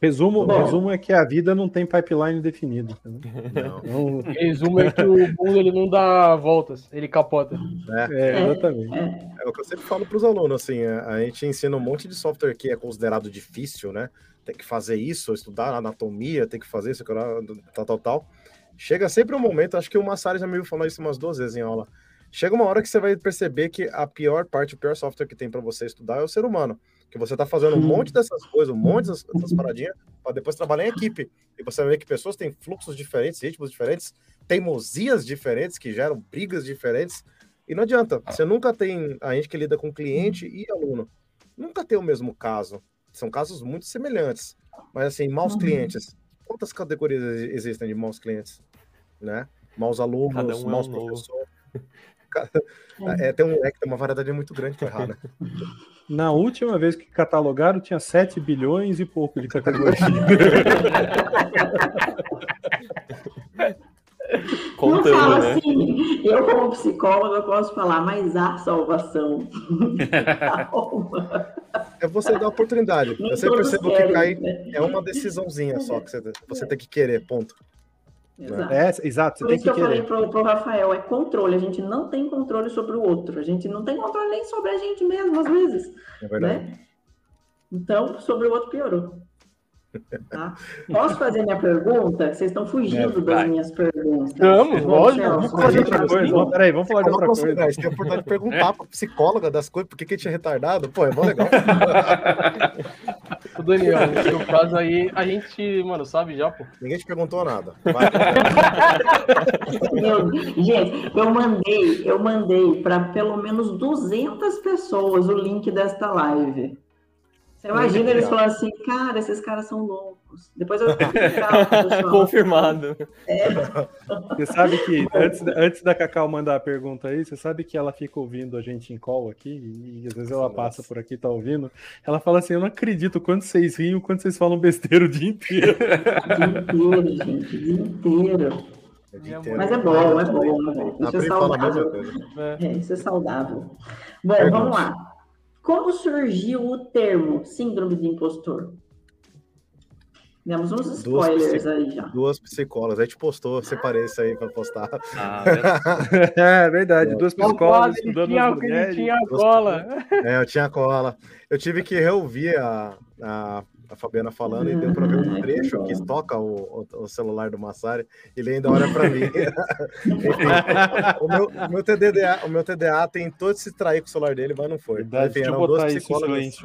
[SPEAKER 4] Resumo, resumo é que a vida não tem pipeline definido.
[SPEAKER 5] Não. Resumo é que o mundo ele não dá voltas, ele capota.
[SPEAKER 1] É, é exatamente. É. é. o que eu sempre falo para os alunos, assim, é, a gente ensina um monte de software que é considerado difícil, né? Tem que fazer isso, estudar anatomia, tem que fazer isso, tal, tal, tal. Chega sempre um momento, acho que o Massari já me falar isso umas duas vezes em aula. Chega uma hora que você vai perceber que a pior parte, o pior software que tem para você estudar é o ser humano que você está fazendo um monte dessas coisas, um monte dessas, dessas paradinhas, para depois trabalhar em equipe. E você vai ver que pessoas têm fluxos diferentes, ritmos diferentes, teimosias diferentes, que geram brigas diferentes. E não adianta, você nunca tem. A gente que lida com cliente e aluno, nunca tem o mesmo caso. São casos muito semelhantes. Mas assim, maus uhum. clientes. Quantas categorias existem de maus clientes? Né? Maus alunos, um maus *laughs* é um professores. É, tem, um, é, tem uma variedade muito grande para errar, né?
[SPEAKER 4] Na última vez que catalogaram, tinha 7 bilhões e pouco de categoria. *laughs* *laughs*
[SPEAKER 6] Não fala né? assim, eu como psicóloga posso falar, mas há salvação. *laughs* *laughs*
[SPEAKER 1] é você dar oportunidade. Não eu sempre percebo que cai né? é uma decisãozinha só que você, você tem que querer, ponto.
[SPEAKER 4] Exato. É, exato,
[SPEAKER 6] você Por tem isso que, que eu falei para o Rafael, é controle. A gente não tem controle sobre o outro. A gente não tem controle nem sobre a gente mesmo, às vezes. É verdade. Né? Então, sobre o outro piorou. Tá? Posso fazer minha pergunta? Vocês estão fugindo é, das minhas perguntas.
[SPEAKER 5] Vamos, lógico. Vamos falar de outra
[SPEAKER 4] coisa. Vamos, peraí, vamos falar de outra coisa.
[SPEAKER 1] Gente tem a oportunidade de perguntar para psicóloga das coisas, por que, a gente é retardado. Pô, é bom legal. *laughs*
[SPEAKER 5] O Daniel, no caso aí, a gente, mano, sabe já, pô.
[SPEAKER 1] Ninguém te perguntou nada. *laughs*
[SPEAKER 6] Meu, gente, eu mandei, eu mandei para pelo menos 200 pessoas o link desta live. Você imagina eles falando assim, cara, esses caras são loucos. Depois eu
[SPEAKER 3] Confirmado. É.
[SPEAKER 4] Você sabe que antes, antes da Cacau mandar a pergunta aí, você sabe que ela fica ouvindo a gente em call aqui, e às vezes ela passa por aqui e tá ouvindo. Ela fala assim: Eu não acredito quando vocês riem, quando vocês falam besteira o dia inteiro. *laughs*
[SPEAKER 6] O dia inteiro, gente, o dia inteiro. Mas é bom, é bom, é bom. Isso é saudável. É, isso é saudável. Bom, vamos lá. Como surgiu o termo síndrome de impostor? Temos uns spoilers aí já.
[SPEAKER 1] Duas psicólogas. A gente postou, separei isso aí para postar. Ah, *laughs*
[SPEAKER 4] é verdade, é. duas psicólogas estudando tinha, as mulheres.
[SPEAKER 5] Tinha cola.
[SPEAKER 1] É, eu tinha cola. Eu tive que reouvir a, a a Fabiana falando, e deu para ver um trecho que toca o, o, o, celular do Massari, ele ainda olha para mim. *laughs* O, meu, o, meu TDA, o meu TDA tentou se trair com o celular dele, mas não foi.
[SPEAKER 4] Verdade, Enfim, eram duas psicólogas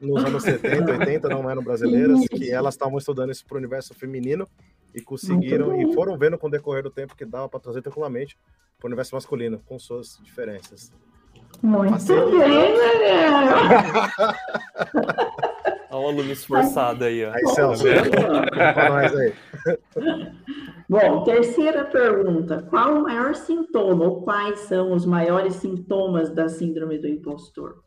[SPEAKER 1] nos anos 70, 80, não eram brasileiras, que elas estavam estudando isso para o universo feminino e conseguiram, e foram vendo com o decorrer do tempo que dava para trazer tranquilamente para o universo masculino, com suas diferenças.
[SPEAKER 6] Muito bem, *laughs* Daniel! *laughs*
[SPEAKER 3] Olha o aluno esforçado aí, ó.
[SPEAKER 1] Aí, Celso,
[SPEAKER 6] nós aí. Bom, terceira pergunta. Qual o maior sintoma ou quais são os maiores sintomas da síndrome do impostor?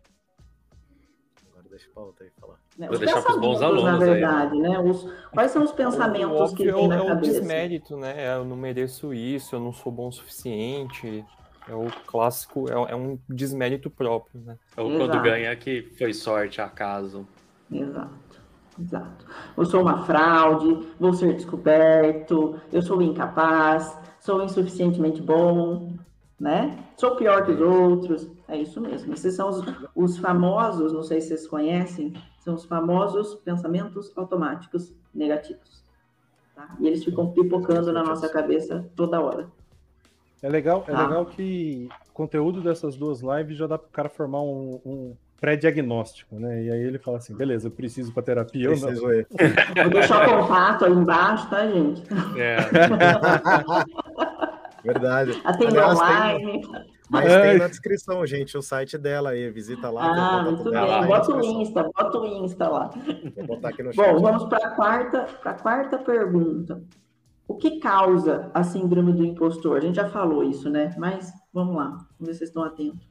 [SPEAKER 1] Agora deixa o Paulo aí falar.
[SPEAKER 2] Né, Vou deixar para os bons alunos.
[SPEAKER 6] Na verdade, aí. né? Os, quais são os pensamentos que tem na é cabeça?
[SPEAKER 3] É o desmérito, né? Eu não mereço isso, eu não sou bom o suficiente. É o clássico, é, é um desmérito próprio, né?
[SPEAKER 2] Ou quando ganha que foi sorte, acaso.
[SPEAKER 6] Exato, exato. Eu sou uma fraude, vou ser descoberto, eu sou incapaz, sou insuficientemente bom, né? Sou pior que os outros. É isso mesmo. Esses são os, os famosos, não sei se vocês conhecem, são os famosos pensamentos automáticos negativos. Tá? E eles ficam pipocando na nossa cabeça toda hora.
[SPEAKER 4] É legal, é tá? legal que o conteúdo dessas duas lives já dá para o cara formar um, um pré-diagnóstico, né? E aí ele fala assim, beleza, eu preciso para terapia
[SPEAKER 1] preciso
[SPEAKER 6] ou *laughs* não? Vou deixar o contato aí embaixo, tá, gente? É. *laughs*
[SPEAKER 1] Verdade.
[SPEAKER 6] Atende online.
[SPEAKER 1] Tem, mas é. tem na descrição, gente, o site dela aí, visita lá.
[SPEAKER 6] Ah, muito bem. Bota o Insta, bota o Insta lá.
[SPEAKER 1] Vou botar aqui no
[SPEAKER 6] chat. Bom, vamos para a quarta, quarta pergunta. O que causa a síndrome do impostor? A gente já falou isso, né? Mas vamos lá, vamos ver se vocês estão atentos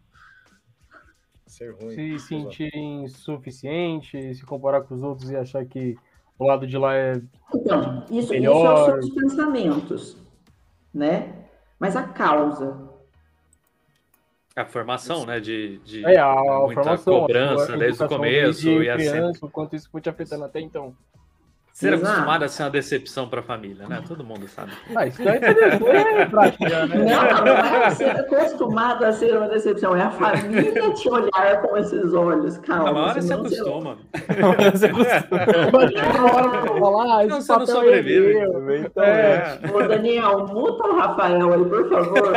[SPEAKER 5] ser ruim. Se sentir insuficiente, se comparar com os outros e achar que o lado de lá é.
[SPEAKER 6] Então, isso, melhor. isso são os pensamentos, né? Mas a causa.
[SPEAKER 2] A formação, né? De, de
[SPEAKER 5] é, a, a muita
[SPEAKER 2] formação, cobrança a desde o começo.
[SPEAKER 5] Desde e criança, assim... o quanto isso foi te afetando até então.
[SPEAKER 2] Ser Exato. acostumado a ser uma decepção para a família, né? Todo mundo sabe.
[SPEAKER 5] Ah, isso aí é prática,
[SPEAKER 6] né? Não, não é ser acostumado a ser uma decepção, é a família te olhar com esses olhos, calma.
[SPEAKER 2] Uma hora você acostuma.
[SPEAKER 5] Você acostuma.
[SPEAKER 2] Não, você não sobrevive.
[SPEAKER 6] Então, é. Ô, Daniel, muta o Rafael aí, por favor.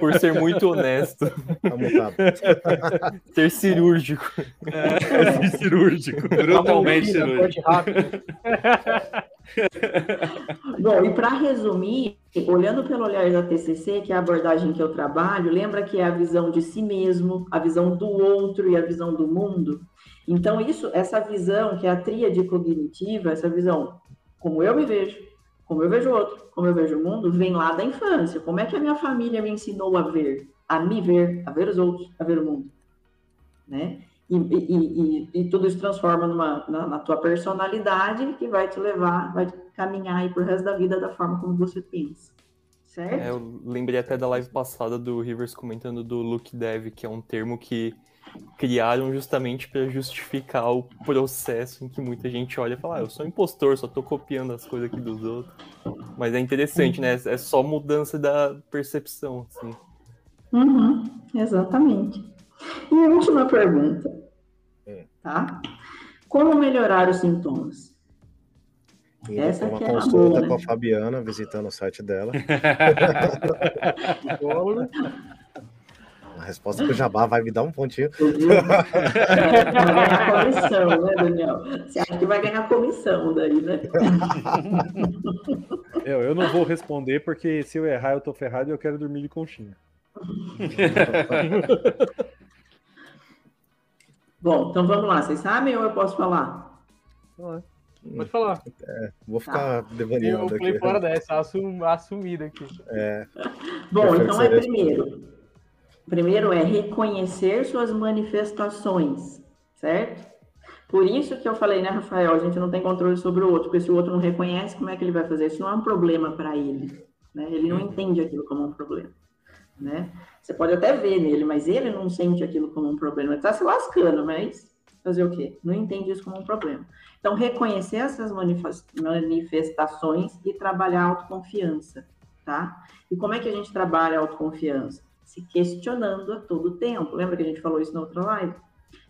[SPEAKER 3] Por ser muito honesto. Tá mutado. Ser cirúrgico.
[SPEAKER 2] É, ser cirúrgico. Brutalmente cirúrgico.
[SPEAKER 6] Bom, e para resumir, olhando pelo olhar da TCC, que é a abordagem que eu trabalho, lembra que é a visão de si mesmo, a visão do outro e a visão do mundo? Então, isso, essa visão, que é a tríade cognitiva, essa visão, como eu me vejo, como eu vejo o outro, como eu vejo o mundo, vem lá da infância. Como é que a minha família me ensinou a ver, a me ver, a ver os outros, a ver o mundo? Né? E, e, e, e, tudo isso transforma numa, na, na, tua personalidade que vai te levar, vai caminhar aí pro resto da vida da forma como você pensa. Certo?
[SPEAKER 3] É, eu lembrei até da live passada do Rivers comentando do look dev, que é um termo que criaram justamente para justificar o processo em que muita gente olha e fala: ah, eu sou impostor, só tô copiando as coisas aqui dos outros. Mas é interessante, né? É só mudança da percepção, assim.
[SPEAKER 6] Uhum, exatamente. E a última pergunta, é. tá? Como melhorar os sintomas?
[SPEAKER 7] Indo Essa uma é consulta boa, com a né? Fabiana, visitando o site dela. *laughs* a resposta que o Jabá vai me dar um pontinho.
[SPEAKER 6] vai ganhar comissão, né, Daniel? Você acha que vai ganhar comissão daí, né? *laughs*
[SPEAKER 4] Eu, eu não vou responder, porque se eu errar, eu tô ferrado e eu quero dormir de conchinha. *laughs*
[SPEAKER 6] Bom, então vamos lá. Vocês sabem ou eu posso falar?
[SPEAKER 5] Pode falar.
[SPEAKER 7] É, vou ficar tá. devaneando
[SPEAKER 5] aqui. Eu fui fora dessa, assum, assumida aqui.
[SPEAKER 7] É. *laughs*
[SPEAKER 6] Bom, então é primeiro. Primeiro é reconhecer suas manifestações, certo? Por isso que eu falei, né, Rafael, a gente não tem controle sobre o outro, porque se o outro não reconhece, como é que ele vai fazer? Isso não é um problema para ele, né? Ele não entende aquilo como um problema, né? Você pode até ver nele, mas ele não sente aquilo como um problema. Ele está se lascando, mas fazer o quê? Não entende isso como um problema. Então, reconhecer essas manifestações e trabalhar a autoconfiança, tá? E como é que a gente trabalha a autoconfiança? Se questionando a todo tempo. Lembra que a gente falou isso na outra live?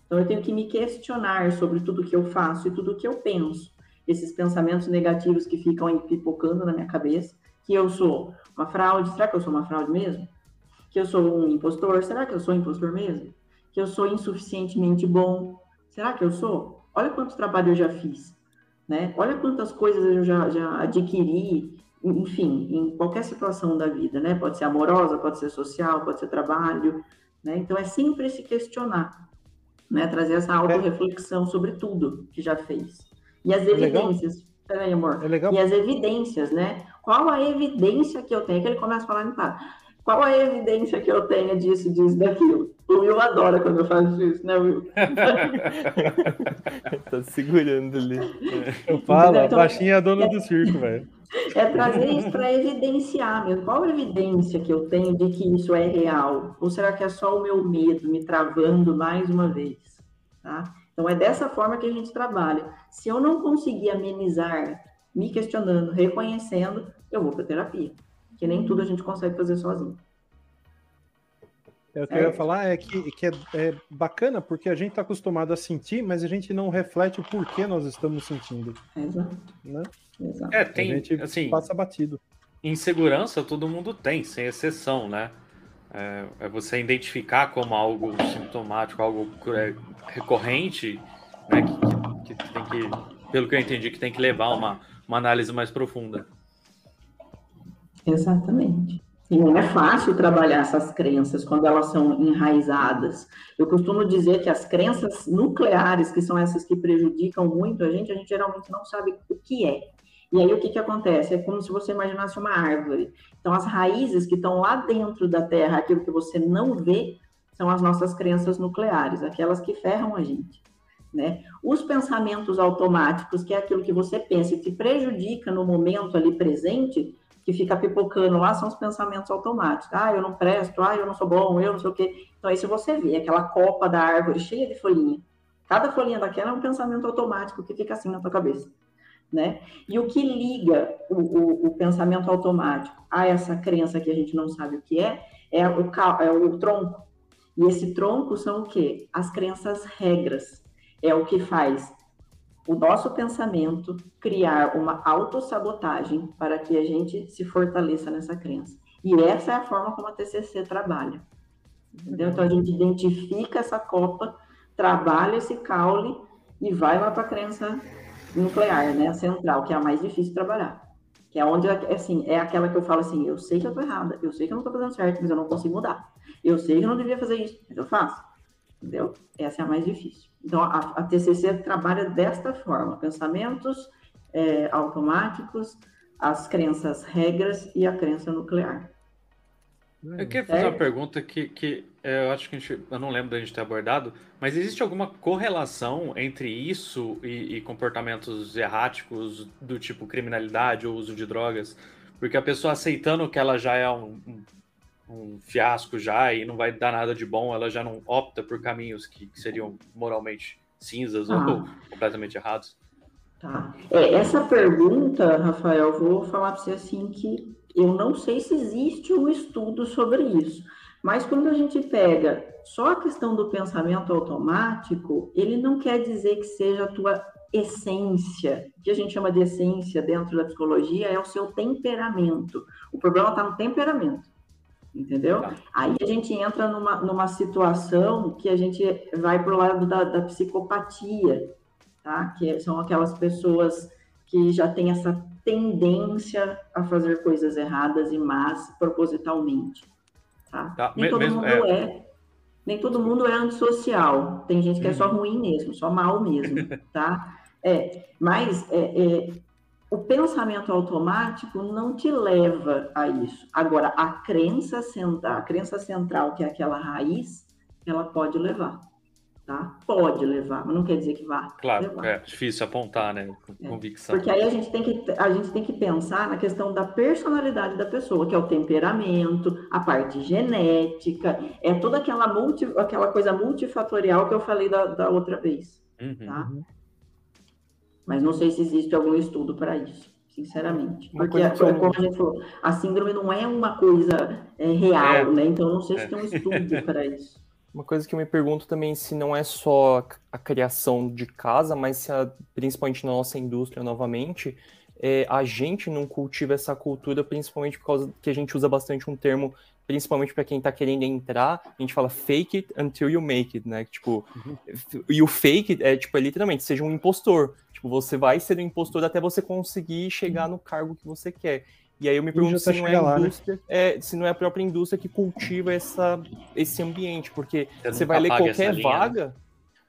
[SPEAKER 6] Então, eu tenho que me questionar sobre tudo que eu faço e tudo que eu penso. Esses pensamentos negativos que ficam aí pipocando na minha cabeça, que eu sou uma fraude, será que eu sou uma fraude mesmo? Que eu sou um impostor? Será que eu sou um impostor mesmo? Que eu sou insuficientemente bom? Será que eu sou? Olha quantos trabalhos eu já fiz, né? Olha quantas coisas eu já, já adquiri, enfim, em qualquer situação da vida, né? Pode ser amorosa, pode ser social, pode ser trabalho, né? Então é sempre se questionar, né? Trazer essa auto-reflexão sobre tudo que já fez. E as é evidências. Peraí, amor.
[SPEAKER 4] É legal.
[SPEAKER 6] E as evidências, né? Qual a evidência que eu tenho? Que ele começa a falar, tá, qual a evidência que eu tenho disso, disso, daquilo? O Will adora quando eu faço isso, né, Will? *laughs*
[SPEAKER 3] tá segurando ali.
[SPEAKER 4] Eu falo, então, a baixinha é a dona é, do circo, velho.
[SPEAKER 6] É trazer isso para evidenciar mesmo. Qual a evidência que eu tenho de que isso é real? Ou será que é só o meu medo me travando mais uma vez? Tá? Então, é dessa forma que a gente trabalha. Se eu não conseguir amenizar, me questionando, reconhecendo, eu vou para terapia que nem tudo a gente consegue fazer sozinho.
[SPEAKER 4] É, o que eu ia falar é que, que é, é bacana porque a gente está acostumado a sentir, mas a gente não reflete o porquê nós estamos sentindo.
[SPEAKER 6] Exato.
[SPEAKER 4] Né?
[SPEAKER 6] Exato.
[SPEAKER 2] É, tem,
[SPEAKER 4] a gente
[SPEAKER 2] assim,
[SPEAKER 4] passa batido.
[SPEAKER 2] Insegurança todo mundo tem, sem exceção, né? É, é você identificar como algo sintomático, algo é, recorrente, né? Que, que, que, tem que, pelo que eu entendi, que tem que levar uma, uma análise mais profunda.
[SPEAKER 6] Exatamente. E não é fácil trabalhar essas crenças quando elas são enraizadas. Eu costumo dizer que as crenças nucleares, que são essas que prejudicam muito a gente, a gente geralmente não sabe o que é. E aí o que, que acontece? É como se você imaginasse uma árvore. Então, as raízes que estão lá dentro da terra, aquilo que você não vê, são as nossas crenças nucleares, aquelas que ferram a gente. Né? Os pensamentos automáticos, que é aquilo que você pensa e te prejudica no momento ali presente, que fica pipocando lá, são os pensamentos automáticos. Ah, eu não presto, ah, eu não sou bom, eu não sei o quê. Então, se você vê aquela copa da árvore cheia de folhinha, cada folhinha daquela é um pensamento automático que fica assim na tua cabeça. Né? E o que liga o, o, o pensamento automático a essa crença que a gente não sabe o que é, é o, é o tronco. E esse tronco são o quê? As crenças regras é o que faz o nosso pensamento criar uma autossabotagem para que a gente se fortaleça nessa crença. E essa é a forma como a TCC trabalha. Entendeu? Então a gente identifica essa copa, trabalha esse caule e vai lá para a crença nuclear, né, a central, que é a mais difícil de trabalhar. Que é onde, assim, é aquela que eu falo assim, eu sei que eu estou errada, eu sei que eu não estou fazendo certo, mas eu não consigo mudar. Eu sei que eu não devia fazer isso, mas eu faço. Entendeu? Essa é a mais difícil. Então, a, a TCC trabalha desta forma: pensamentos é, automáticos, as crenças regras e a crença nuclear.
[SPEAKER 2] Eu queria fazer uma pergunta que, que é, eu acho que a gente, eu não lembro da gente ter abordado, mas existe alguma correlação entre isso e, e, comportamentos erráticos do tipo criminalidade ou uso de drogas? Porque a pessoa aceitando que ela já é um, um um fiasco já e não vai dar nada de bom, ela já não opta por caminhos que, que seriam moralmente cinzas ah. ou completamente errados?
[SPEAKER 6] Tá. É, essa pergunta, Rafael, vou falar para você assim que eu não sei se existe um estudo sobre isso, mas quando a gente pega só a questão do pensamento automático, ele não quer dizer que seja a tua essência, que a gente chama de essência dentro da psicologia é o seu temperamento. O problema está no temperamento entendeu? Tá. Aí a gente entra numa, numa situação que a gente vai para o lado da, da, psicopatia, tá? Que são aquelas pessoas que já têm essa tendência a fazer coisas erradas e más propositalmente, tá? tá. Nem todo mesmo, mundo é... é... nem todo mundo é antissocial. Tem gente que é só uhum. ruim mesmo, só mal mesmo, *laughs* tá? É, mas é, é o pensamento automático não te leva a isso. Agora, a crença central, a crença central, que é aquela raiz, ela pode levar. Tá? Pode levar, mas não quer dizer que vá.
[SPEAKER 2] Claro,
[SPEAKER 6] levar.
[SPEAKER 2] é difícil apontar, né? É, convicção.
[SPEAKER 6] Porque aí a gente, tem que, a gente tem que pensar na questão da personalidade da pessoa, que é o temperamento, a parte genética, é toda aquela, multi, aquela coisa multifatorial que eu falei da, da outra vez. Uhum. Tá? Uhum. Mas não sei se existe algum estudo para isso, sinceramente. Porque, como a gente falou, a síndrome não é uma coisa é, real, é. né? Então não sei se tem um estudo para isso. *laughs*
[SPEAKER 3] Uma coisa que eu me pergunto também se não é só a criação de casa, mas se a, principalmente na nossa indústria novamente, é, a gente não cultiva essa cultura, principalmente por causa que a gente usa bastante um termo principalmente para quem está querendo entrar, a gente fala fake it until you make it, né? Tipo, uhum. e o fake é tipo é literalmente seja um impostor. Tipo, você vai ser um impostor até você conseguir chegar no cargo que você quer. E aí eu me pergunto se não é a né? indústria, é, se não é a própria indústria que cultiva essa, esse ambiente, porque você, você vai ler qualquer linha, vaga, né?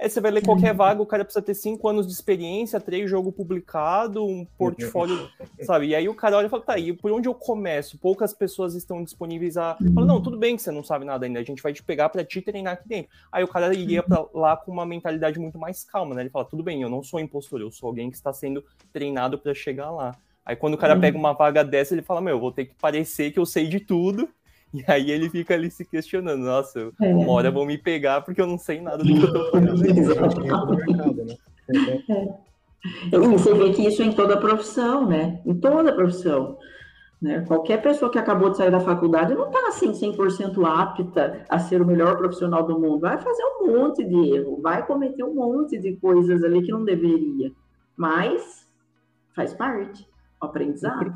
[SPEAKER 3] É, você vai ler qualquer uhum. vaga, o cara precisa ter cinco anos de experiência, três jogos publicados, um portfólio, *laughs* sabe? E aí o cara olha e fala, tá, e por onde eu começo? Poucas pessoas estão disponíveis a. Fala, não, tudo bem que você não sabe nada ainda, a gente vai te pegar para te treinar aqui dentro. Aí o cara iria pra lá com uma mentalidade muito mais calma, né? Ele fala, tudo bem, eu não sou impostor, eu sou alguém que está sendo treinado para chegar lá. Aí quando o cara pega uma vaga dessa, ele fala, meu, eu vou ter que parecer que eu sei de tudo e aí ele fica ali se questionando, nossa, é. uma hora vão me pegar porque eu não sei nada do que eu tô *laughs* fazendo.
[SPEAKER 6] Né? é. Você vê que isso é em toda profissão, né? Em toda profissão. Né? Qualquer pessoa que acabou de sair da faculdade não está assim 100% apta a ser o melhor profissional do mundo. Vai fazer um monte de erro, vai cometer um monte de coisas ali que não deveria. Mas faz parte, o aprendizado.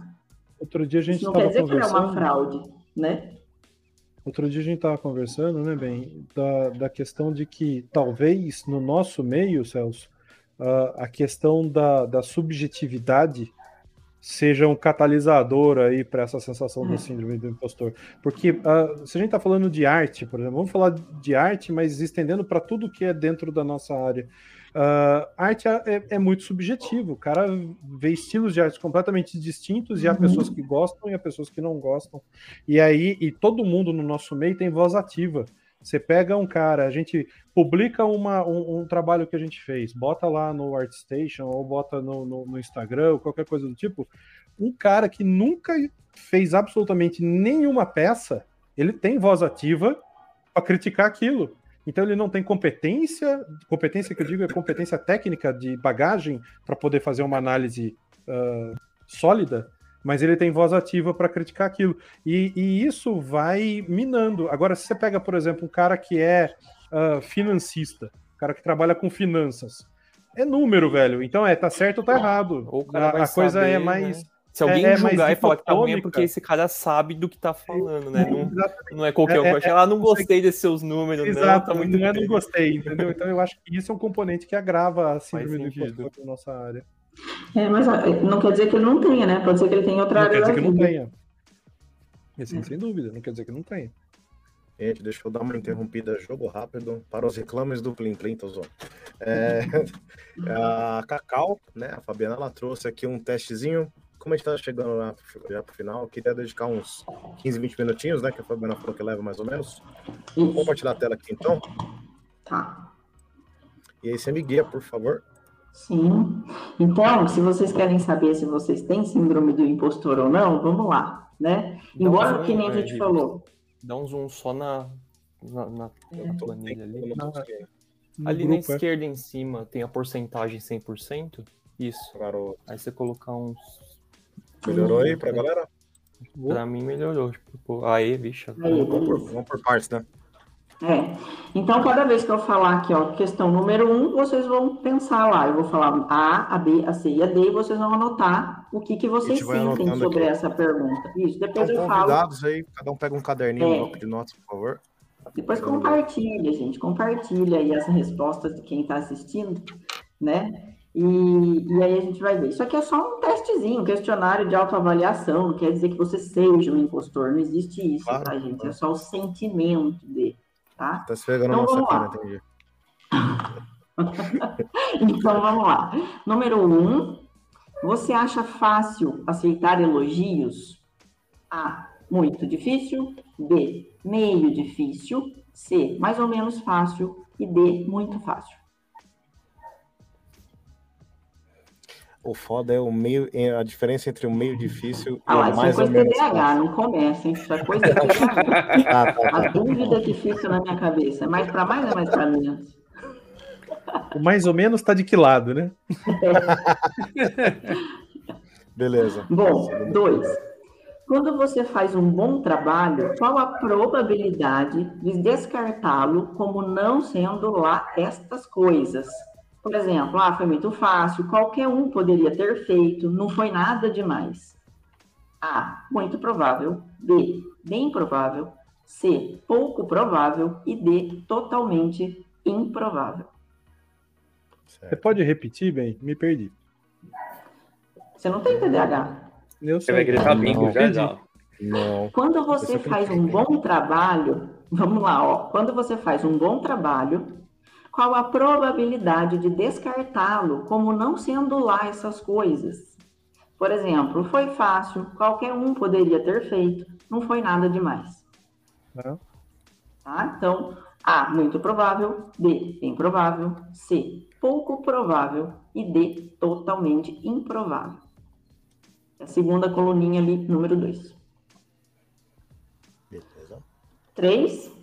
[SPEAKER 4] Outro dia a gente
[SPEAKER 6] Isso não quer dizer conversando... que é uma fraude, né?
[SPEAKER 4] Outro dia a gente estava conversando, né, bem, da, da questão de que talvez no nosso meio, Celso, uh, a questão da, da subjetividade seja um catalisador aí para essa sensação da hum. síndrome do impostor. Porque uh, se a gente está falando de arte, por exemplo, vamos falar de arte, mas estendendo para tudo que é dentro da nossa área. Uh, arte é, é, é, muito subjetivo. O cara vê estilos de arte completamente distintos e há uhum. pessoas que gostam e há pessoas que não gostam. E aí, e todo mundo no nosso meio tem voz ativa. Você pega um cara, a gente publica uma, um, um, trabalho que a gente fez, bota lá no ArtStation ou bota no, no, no Instagram ou qualquer coisa do tipo. Um cara que nunca fez absolutamente nenhuma peça, ele tem voz ativa para criticar aquilo. Então ele não tem competência, competência que eu digo é competência técnica de bagagem para poder fazer uma análise uh, sólida, mas ele tem voz ativa para criticar aquilo. E, e, isso vai minando. Agora, se você pega, por exemplo, um cara que é uh, financista, um cara que trabalha com finanças, é número, velho. Então é, tá certo ou tá errado. a, a coisa é mais. Né?
[SPEAKER 3] Se alguém é, é julgar e falar que tá ruim é porque esse cara sabe do que tá falando, né? Não, não é qualquer é, coisa. É, ah, não gostei desses seus números,
[SPEAKER 4] Exato,
[SPEAKER 3] não,
[SPEAKER 4] tá muito não é não gostei, entendeu? Então eu acho que isso é um componente que agrava a síndrome do impostor na nossa área.
[SPEAKER 6] É, mas não quer dizer que ele não tenha, né? Pode ser que ele tenha outra
[SPEAKER 4] não
[SPEAKER 6] área.
[SPEAKER 4] Não quer dizer que não tenha. Assim, sem dúvida, não quer dizer que não tenha.
[SPEAKER 7] Gente, deixa eu dar uma interrompida, jogo rápido, para os reclames do Plim Plim, tô é, *laughs* a Cacau, né, a Fabiana, ela trouxe aqui um testezinho como a gente tá chegando lá, já pro final, eu queria dedicar uns 15, 20 minutinhos, né? Que a Fabiana falou que leva mais ou menos. Vou compartilhar a tela aqui então.
[SPEAKER 6] Tá.
[SPEAKER 7] E aí você me guia, por favor.
[SPEAKER 6] Sim. Então, se vocês querem saber se vocês têm síndrome do impostor ou não, vamos lá, né? Embora um que nem a gente falou.
[SPEAKER 3] Dá um zoom só na, na, na, na planilha ali. ali na é. esquerda em cima tem a porcentagem 100%. Isso. Claro. Aí você colocar uns
[SPEAKER 7] Melhorou aí pra galera?
[SPEAKER 3] Pra mim melhorou. Tipo, aí, bicha.
[SPEAKER 7] Vamos por, vamos por partes, né?
[SPEAKER 6] É. Então, cada vez que eu falar aqui, ó, questão número um, vocês vão pensar lá. Eu vou falar A, a B, a C e a D, e vocês vão anotar o que, que vocês sentem sobre aqui. essa pergunta. Isso, depois então, eu falo.
[SPEAKER 7] aí, cada um pega um caderninho, é. um bloco de notas, por favor.
[SPEAKER 6] Depois compartilha, gente, compartilha aí as respostas de quem está assistindo, né? E, e aí a gente vai ver. Isso aqui é só um testezinho, um questionário de autoavaliação, não quer dizer que você seja um impostor, não existe isso, claro, tá, gente? É só o sentimento dele, tá?
[SPEAKER 7] Tá esfregando então, nossa cara, entendi. *laughs*
[SPEAKER 6] então vamos lá. Número um, você acha fácil aceitar elogios? A. Muito difícil. B. Meio difícil. C. Mais ou menos fácil. E D. Muito fácil.
[SPEAKER 7] O foda é o meio, é a diferença entre o meio difícil
[SPEAKER 6] ah, e o mais ou menos. Isso é coisa TDAH, não começa, hein? Isso é coisa TDAH. *laughs* tá, tá, a dúvida que fica na minha cabeça é mais para mais ou mais para menos?
[SPEAKER 4] O mais ou menos está de que lado, né? *laughs*
[SPEAKER 7] Beleza.
[SPEAKER 6] Bom, dois. Quando você faz um bom trabalho, qual a probabilidade de descartá-lo como não sendo lá estas coisas? Por exemplo, ah, foi muito fácil, qualquer um poderia ter feito, não foi nada demais. A, muito provável. B, bem provável. C, pouco provável. E D, totalmente improvável.
[SPEAKER 4] Você pode repetir, bem? Me perdi.
[SPEAKER 6] Você não tem TDAH.
[SPEAKER 2] Eu Você vai gritar bingo já, já.
[SPEAKER 6] Não. Quando você faz um bom trabalho, vamos lá, ó. Quando você faz um bom trabalho, qual a probabilidade de descartá-lo como não sendo lá essas coisas? Por exemplo, foi fácil, qualquer um poderia ter feito, não foi nada demais. Não. Tá? Então, A, muito provável, B, bem provável, C, pouco provável e D, totalmente improvável. A segunda coluninha ali, número 2. Beleza. 3.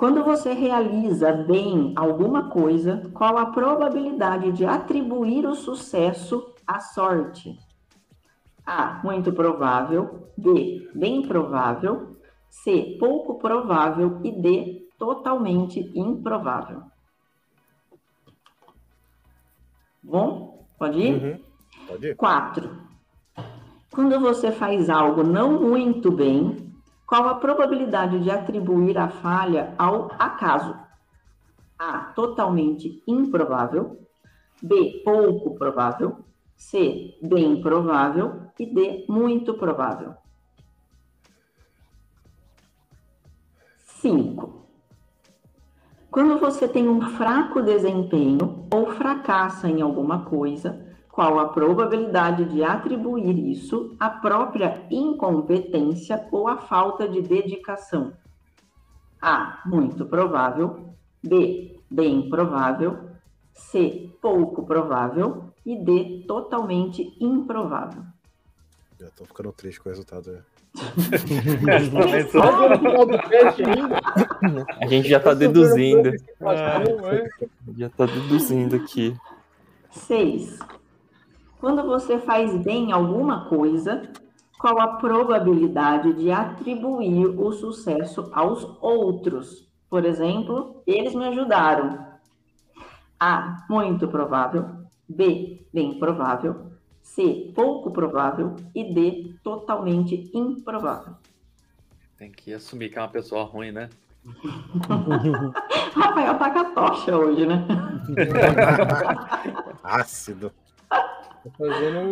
[SPEAKER 6] Quando você realiza bem alguma coisa, qual a probabilidade de atribuir o sucesso à sorte? A. Muito provável. B. Bem provável. C. Pouco provável. E D. Totalmente improvável. Bom? Pode ir? Uhum. Pode ir. Quatro. Quando você faz algo não muito bem, qual a probabilidade de atribuir a falha ao acaso? A. Totalmente improvável. B. Pouco provável. C. Bem provável. E D. Muito provável. 5. Quando você tem um fraco desempenho ou fracassa em alguma coisa, qual a probabilidade de atribuir isso à própria incompetência ou à falta de dedicação? A. Muito provável. B. Bem provável. C. Pouco provável. E D. Totalmente improvável.
[SPEAKER 7] Já tô ficando triste com o resultado. Né?
[SPEAKER 3] A gente já tá deduzindo. É. Já tá deduzindo aqui.
[SPEAKER 6] 6. Quando você faz bem alguma coisa, qual a probabilidade de atribuir o sucesso aos outros? Por exemplo, eles me ajudaram. A. Muito provável. B. Bem provável. C. Pouco provável. E D. Totalmente improvável.
[SPEAKER 2] Tem que assumir que é uma pessoa ruim, né? *laughs*
[SPEAKER 6] Rafael tá com a tocha hoje, né? *laughs*
[SPEAKER 7] Ácido.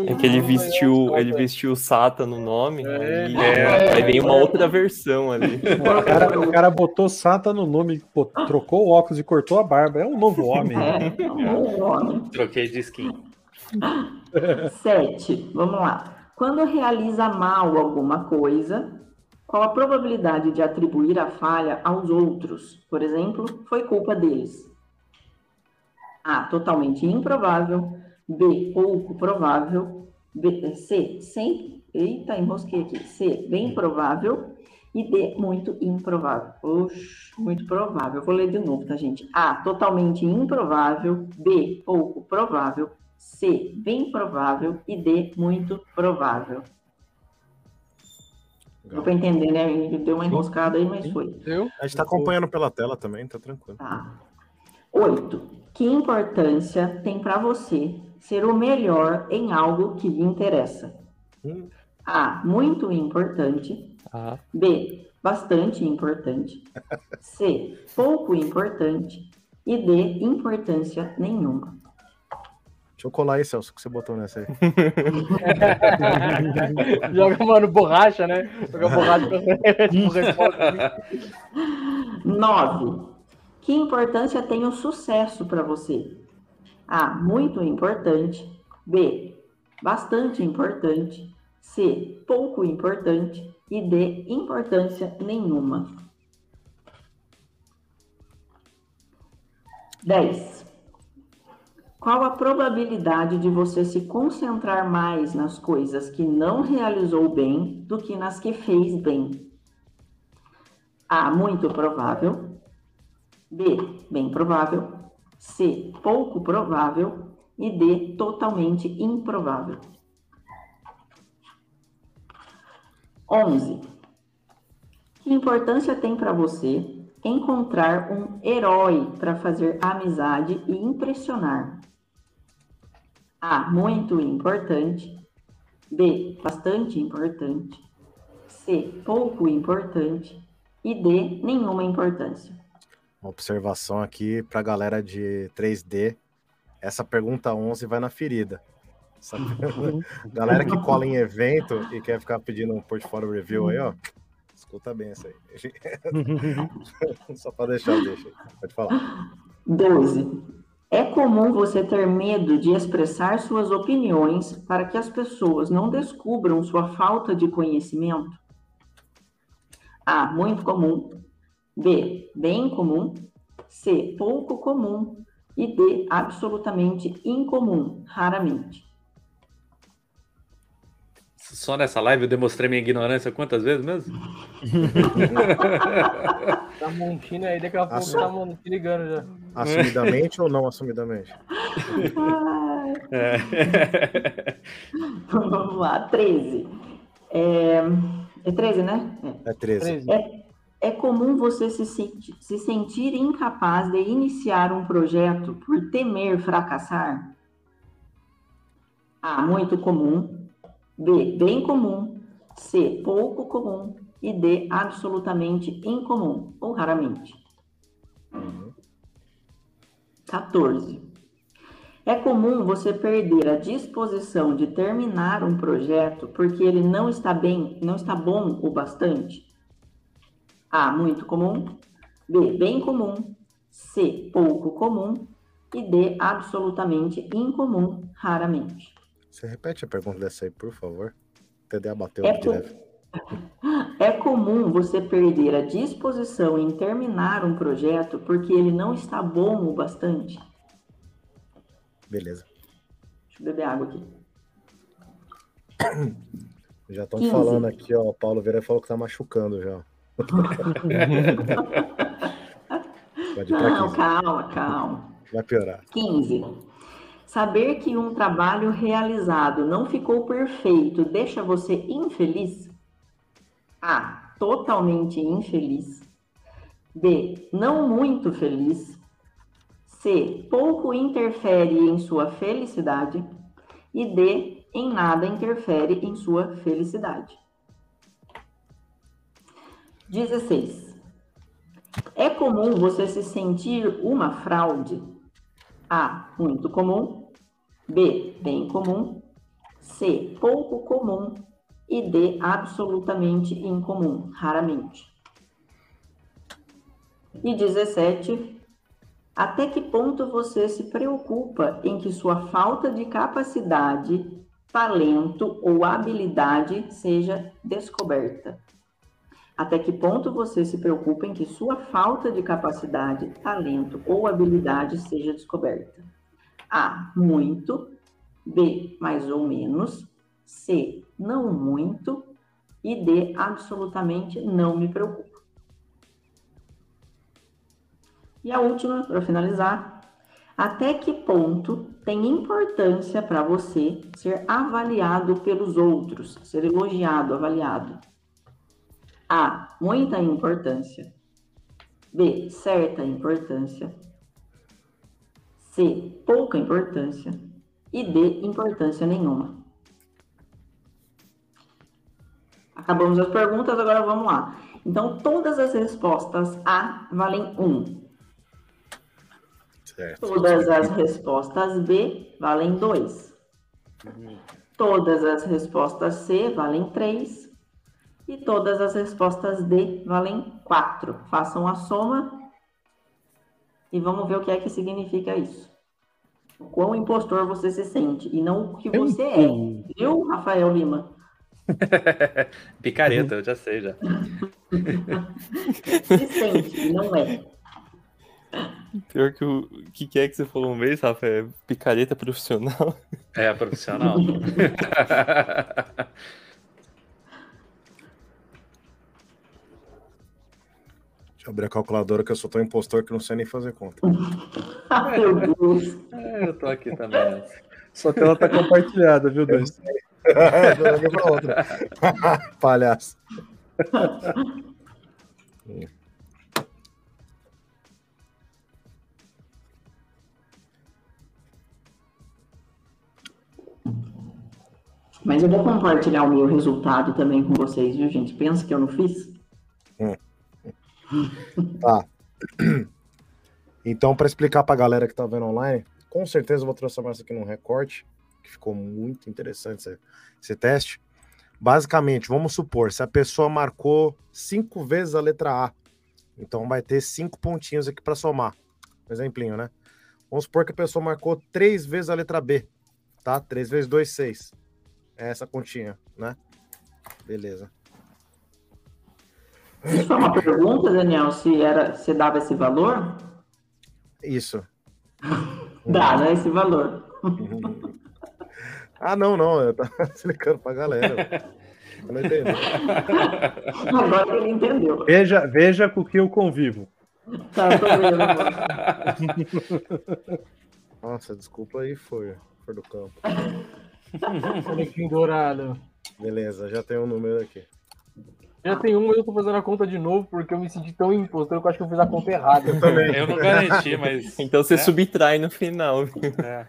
[SPEAKER 3] É que ele vestiu, ele vestiu Sata no nome, é, aí, é, aí vem uma outra versão ali. *laughs*
[SPEAKER 4] O cara, o cara botou Sata no nome, pô, trocou o óculos e cortou a barba. É um novo homem.
[SPEAKER 6] É, é um novo homem.
[SPEAKER 2] Troquei de skin. *laughs*
[SPEAKER 6] Sete, vamos lá. Quando realiza mal alguma coisa, qual a probabilidade de atribuir a falha aos outros? Por exemplo, foi culpa deles. A. Totalmente improvável. B. Pouco provável. B, C. Sempre. Eita, enrosquei aqui. C. Bem provável. E D. Muito improvável. Oxe, muito provável. Vou ler de novo, tá, gente? A. Totalmente improvável. B. Pouco provável. C, bem provável, e D, muito provável. Deu para entender, né? Deu uma enroscada aí, mas foi.
[SPEAKER 7] Deu? A gente está acompanhando pela tela também, tá tranquilo.
[SPEAKER 6] Tá. Oito. Que importância tem para você ser o melhor em algo que lhe interessa? Hum. A. Muito importante. Ah. B. Bastante importante. *laughs* C. Pouco importante. E D. Importância nenhuma.
[SPEAKER 7] Deixa eu colar aí, Celso, que você botou nessa aí. *laughs*
[SPEAKER 5] Joga, mano, borracha, né? Joga borracha
[SPEAKER 6] pra Nove. Que importância tem o sucesso para você? A. Muito importante. B. Bastante importante. C. Pouco importante. E D. Importância nenhuma. 10. Qual a probabilidade de você se concentrar mais nas coisas que não realizou bem do que nas que fez bem? A. Muito provável. B. Bem provável. C. Pouco provável. E D. Totalmente improvável. 11. Que importância tem para você encontrar um herói para fazer amizade e impressionar? A. Muito importante. B. Bastante importante. C. Pouco importante. E D. Nenhuma importância.
[SPEAKER 7] Uma observação aqui para a galera de 3D. Essa pergunta 11 vai na ferida. Essa... *laughs* *laughs* galera que cola em evento e quer ficar pedindo um portfólio review aí, ó. Escuta bem essa aí. *laughs* Só para deixar, deixa. Pode falar.
[SPEAKER 6] 12. É comum você ter medo de expressar suas opiniões para que as pessoas não descubram sua falta de conhecimento? A. Muito comum. B. Bem comum. C. Pouco comum. E D. Absolutamente incomum, raramente.
[SPEAKER 2] Só nessa live eu demonstrei minha ignorância quantas vezes mesmo? *laughs*
[SPEAKER 5] tá montinho aí, daqui a pouco Assum... tá se ligando já.
[SPEAKER 7] Assumidamente ou não assumidamente?
[SPEAKER 6] é. *laughs* Vamos lá, 13. É, é 13, né?
[SPEAKER 7] É, é 13.
[SPEAKER 6] É, é comum você se, senti... se sentir incapaz de iniciar um projeto por temer fracassar? A. Muito comum. B, bem comum, C, pouco comum e D, absolutamente incomum ou raramente. 14. É comum você perder a disposição de terminar um projeto porque ele não está bem, não está bom o bastante? A, muito comum, B, bem comum, C, pouco comum e D, absolutamente incomum, raramente.
[SPEAKER 7] Você repete a pergunta dessa aí, por favor. TDA bateu é,
[SPEAKER 6] por, *laughs* É comum você perder a disposição em terminar um projeto porque ele não está bom o bastante?
[SPEAKER 1] Beleza.
[SPEAKER 6] Deixa eu beber água aqui. *coughs*
[SPEAKER 1] Já estão falando aqui, ó. O Paulo Vera falou que tá machucando já. *laughs*
[SPEAKER 6] Pode Não, calma, calma.
[SPEAKER 1] Vai piorar.
[SPEAKER 6] 15. Saber que um trabalho realizado não ficou perfeito deixa você infeliz? A. Totalmente infeliz. B. Não muito feliz. C. Pouco interfere em sua felicidade. E D. Em nada interfere em sua felicidade. 16. É comum você se sentir uma fraude? A. Muito comum. B. Bem comum. C. Pouco comum. E D. Absolutamente incomum, raramente. E 17. Até que ponto você se preocupa em que sua falta de capacidade, talento ou habilidade seja descoberta? Até que ponto você se preocupa em que sua falta de capacidade, talento ou habilidade seja descoberta? A. Muito. B. Mais ou menos. C. Não muito. E D. Absolutamente não me preocupa. E a última, para finalizar. Até que ponto tem importância para você ser avaliado pelos outros, ser elogiado, avaliado? A. Muita importância. B. Certa importância. C. Pouca importância. E D. Importância nenhuma. Acabamos as perguntas, agora vamos lá. Então, todas as respostas A valem 1. Certo. Todas as respostas B valem 2. Uhum. Todas as respostas C valem 3. E todas as respostas D valem 4. Façam a soma e vamos ver o que é que significa isso. O quão impostor você se sente e não o que você é. Viu, Rafael Lima? *laughs*
[SPEAKER 2] Picareta, eu já sei já. *laughs*
[SPEAKER 6] se sente, não é.
[SPEAKER 3] Pior que o que, que é que você falou uma vez, Rafa? É picareta profissional?
[SPEAKER 2] É, profissional. *laughs*
[SPEAKER 1] abrir a calculadora que eu sou tão impostor que não sei nem fazer conta. *laughs*
[SPEAKER 6] Meu Deus.
[SPEAKER 2] É, eu tô aqui também.
[SPEAKER 4] Sua tela tá compartilhada, viu, Deus?
[SPEAKER 1] Joga pra outra. Palhaço.
[SPEAKER 6] Mas eu vou compartilhar o meu resultado também com vocês, viu, gente? Pensa que eu não fiz? Hum.
[SPEAKER 1] Tá. Então, para explicar para a galera que está vendo online, com certeza eu vou transformar isso aqui num recorte, que ficou muito interessante esse, esse teste. Basicamente, vamos supor, se a pessoa marcou cinco vezes a letra A, então vai ter cinco pontinhos aqui para somar. Um exemplinho, né? Vamos supor que a pessoa marcou três vezes a letra B, tá? Três vezes dois, seis. É essa continha, né? Beleza.
[SPEAKER 6] Isso foi uma pergunta, Daniel, se era, se dava esse valor?
[SPEAKER 1] Isso. *laughs*
[SPEAKER 6] Dá, né? Esse valor. *laughs*
[SPEAKER 1] ah, não, não. Eu tava *laughs* explicando pra galera. Eu não entendi.
[SPEAKER 6] Agora ele entendeu.
[SPEAKER 4] Veja, veja com que eu convivo. Tá, tô vendo.
[SPEAKER 1] Nossa, desculpa aí, foi, foi do campo.
[SPEAKER 5] Bonequinho dourado.
[SPEAKER 1] Beleza, já tem um número aqui.
[SPEAKER 5] Já tem um, eu tô fazendo a conta de novo porque eu me senti tão impostor que eu acho que eu fiz a conta errada.
[SPEAKER 2] Eu também. Eu não garanti, mas. *laughs*
[SPEAKER 3] Então você é. subtrai no final.
[SPEAKER 6] É.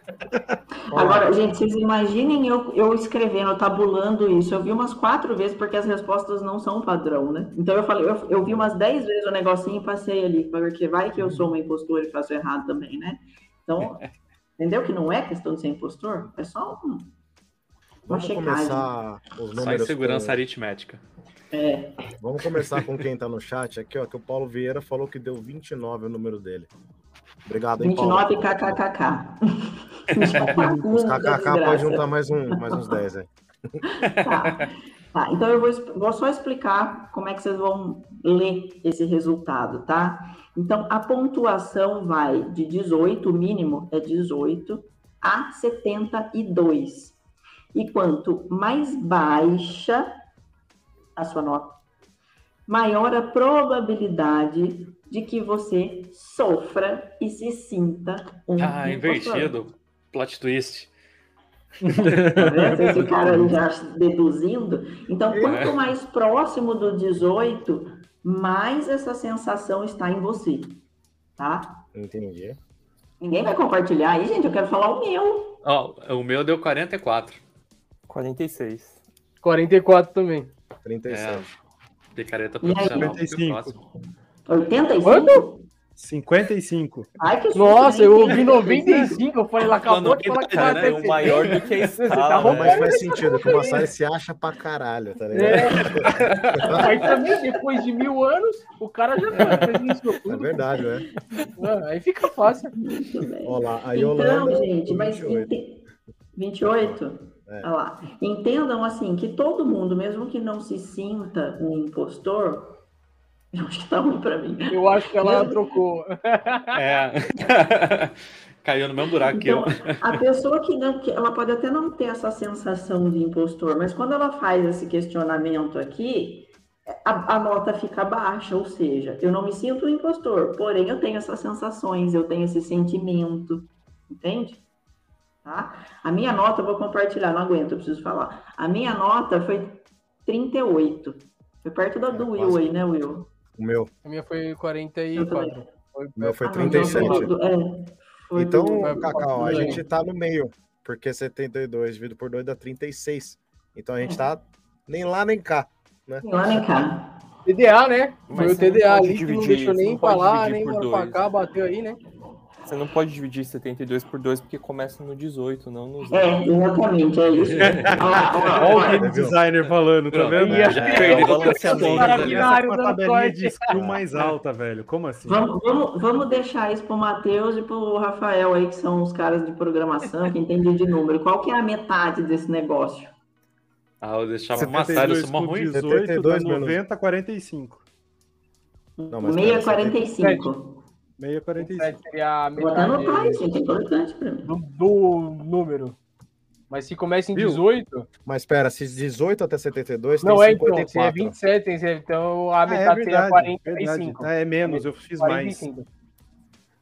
[SPEAKER 6] Agora, gente, vocês imaginem eu, eu escrevendo, tabulando isso. Eu vi umas quatro vezes porque as respostas não são padrão, né? Então eu falei, eu, eu vi umas dez vezes o negocinho e passei ali, porque vai que eu sou uma impostora e faço errado também, né? Então, *laughs* entendeu que não é questão de ser impostor? É só um, uma
[SPEAKER 1] Vamos checagem. começar os números.
[SPEAKER 2] Só segurança com... aritmética.
[SPEAKER 6] É.
[SPEAKER 1] Vamos começar com quem está no chat aqui, ó, que o Paulo Vieira falou que deu 29 o número dele. Obrigado, hein,
[SPEAKER 6] 29 kkkk.
[SPEAKER 1] Os kkk pode juntar mais, um, mais uns 10 aí.
[SPEAKER 6] Tá. Tá, então eu vou, vou, só explicar como é que vocês vão ler esse resultado, tá? Então, a pontuação vai de 18, o mínimo é 18, a 72. E quanto mais baixa a sua nota, maior a probabilidade de que você sofra e se sinta
[SPEAKER 2] um Ah, invertido. Plot twist.
[SPEAKER 6] Tá Esse cara já deduzindo. Então, é. quanto mais próximo do 18, mais essa sensação está em você. Tá?
[SPEAKER 7] Entendi.
[SPEAKER 6] Ninguém vai compartilhar aí, gente. Eu quero falar o meu.
[SPEAKER 2] Oh, o meu deu 44.
[SPEAKER 3] 46.
[SPEAKER 5] 44 também.
[SPEAKER 7] 37. É,
[SPEAKER 2] picareta profissional. 55.
[SPEAKER 6] 85? Quanto?
[SPEAKER 4] 55.
[SPEAKER 5] Ai, que Nossa, eu ouvi 95, eu falei, lá acabou de falar que
[SPEAKER 3] né? O maior do que a escala. Tá
[SPEAKER 7] mas faz sentido, que o Massari se acha pra caralho, tá ligado? É.
[SPEAKER 5] Aí também, depois de mil anos, o cara já fez
[SPEAKER 7] isso. É verdade, né?
[SPEAKER 5] Aí fica fácil.
[SPEAKER 7] Olha lá,
[SPEAKER 6] aí então, gente, mas 28? 28? É. Olha lá. Entendam assim que todo mundo, mesmo que não se sinta um impostor, eu acho que tá ruim pra mim.
[SPEAKER 5] Eu acho que ela trocou.
[SPEAKER 2] É. *laughs* Caiu no mesmo buraco
[SPEAKER 6] então, que eu. A pessoa que não. Ela pode até não ter essa sensação de impostor, mas quando ela faz esse questionamento aqui, a, a, nota fica baixa, ou seja, eu não me sinto um impostor, porém eu tenho essas sensações, eu tenho esse sentimento, entende? Tá? A minha nota, eu vou compartilhar, não aguento, eu preciso falar. A minha nota foi 38. Foi perto da do Will aí, né, Will?
[SPEAKER 7] O meu.
[SPEAKER 5] A minha foi 44.
[SPEAKER 7] O meu foi 37. Ah, é, então, Cacau, a gente tá no meio, porque 72 dividido por 2 dá 36. Então a gente tá nem lá nem cá. Né?
[SPEAKER 6] Nem lá nem cá.
[SPEAKER 5] TDA, né? Foi o TDA ali que não deixou nem pra lá, nem pra cá, bateu aí, né?
[SPEAKER 3] Você não pode dividir 72 por 2 porque começa no 18, não no
[SPEAKER 6] 0. É, exatamente, é isso. *laughs*
[SPEAKER 4] Olha o game designer falando, tá vendo?
[SPEAKER 5] Já perdeu o balanceamento.
[SPEAKER 4] Essa tabelinha de skill mais alta, velho. Como assim?
[SPEAKER 6] Vamos, vamos, vamos deixar isso pro Matheus e pro Rafael aí, que são os caras de programação, que entendem de número. Qual que é a metade desse negócio?
[SPEAKER 2] Ah, eu deixava massagem, isso é ruim.
[SPEAKER 4] 18, 72, 90, 45.
[SPEAKER 6] Não, mas 645.
[SPEAKER 4] 6,45.
[SPEAKER 5] Seria a
[SPEAKER 6] Vou até anotar isso, é importante pra mim.
[SPEAKER 5] Do, do número. Mas se começa em 18.
[SPEAKER 7] Mas espera, se 18 até 72
[SPEAKER 5] não, tem 54. Não, é então, se é 27, então a metade ah, é seria 45.
[SPEAKER 4] É, é menos, eu fiz 45. mais.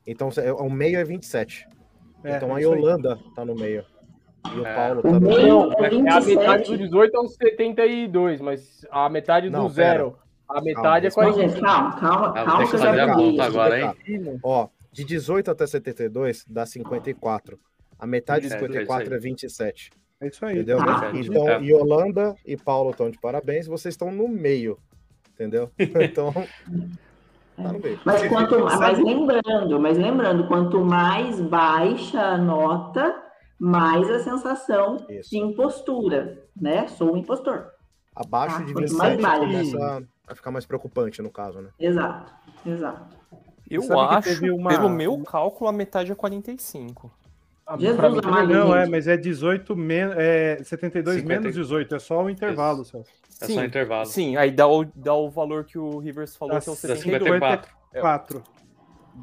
[SPEAKER 7] Então o meio é 27. É, então a Yolanda tá no meio. E o é. Paulo
[SPEAKER 5] tá no meio. É, a metade do 18 é uns 72, mas a metade do não, zero. Pera. A metade calma, é 40.
[SPEAKER 6] Calma, calma, calma. calma que fazer a conta
[SPEAKER 2] agora, hein?
[SPEAKER 7] Ó, de 18 até 72 dá 54. A metade de 54 é, é 27.
[SPEAKER 4] É isso aí.
[SPEAKER 7] Entendeu? Ah, então, é. Yolanda e Paulo estão de parabéns, vocês estão no meio. Entendeu? *laughs* Então.
[SPEAKER 6] Tá no meio. Mas, quanto, mas lembrando, mas lembrando, quanto mais baixa a nota, mais a sensação Isso. de impostura, né? Sou um impostor.
[SPEAKER 7] Abaixo tá? de 27 começa a ficar mais preocupante no caso, né?
[SPEAKER 6] Exato, exato.
[SPEAKER 3] Eu acho, uma... pelo meu cálculo, a metade é 45.
[SPEAKER 6] Jesus
[SPEAKER 4] amado, não, é, mas é 18 menos, é 72 50... menos 18, é só o intervalo, Celso.
[SPEAKER 2] É sim, só o intervalo.
[SPEAKER 3] Sim, aí dá o, dá o valor que o Rivers falou, dá que é o
[SPEAKER 4] 54. 54.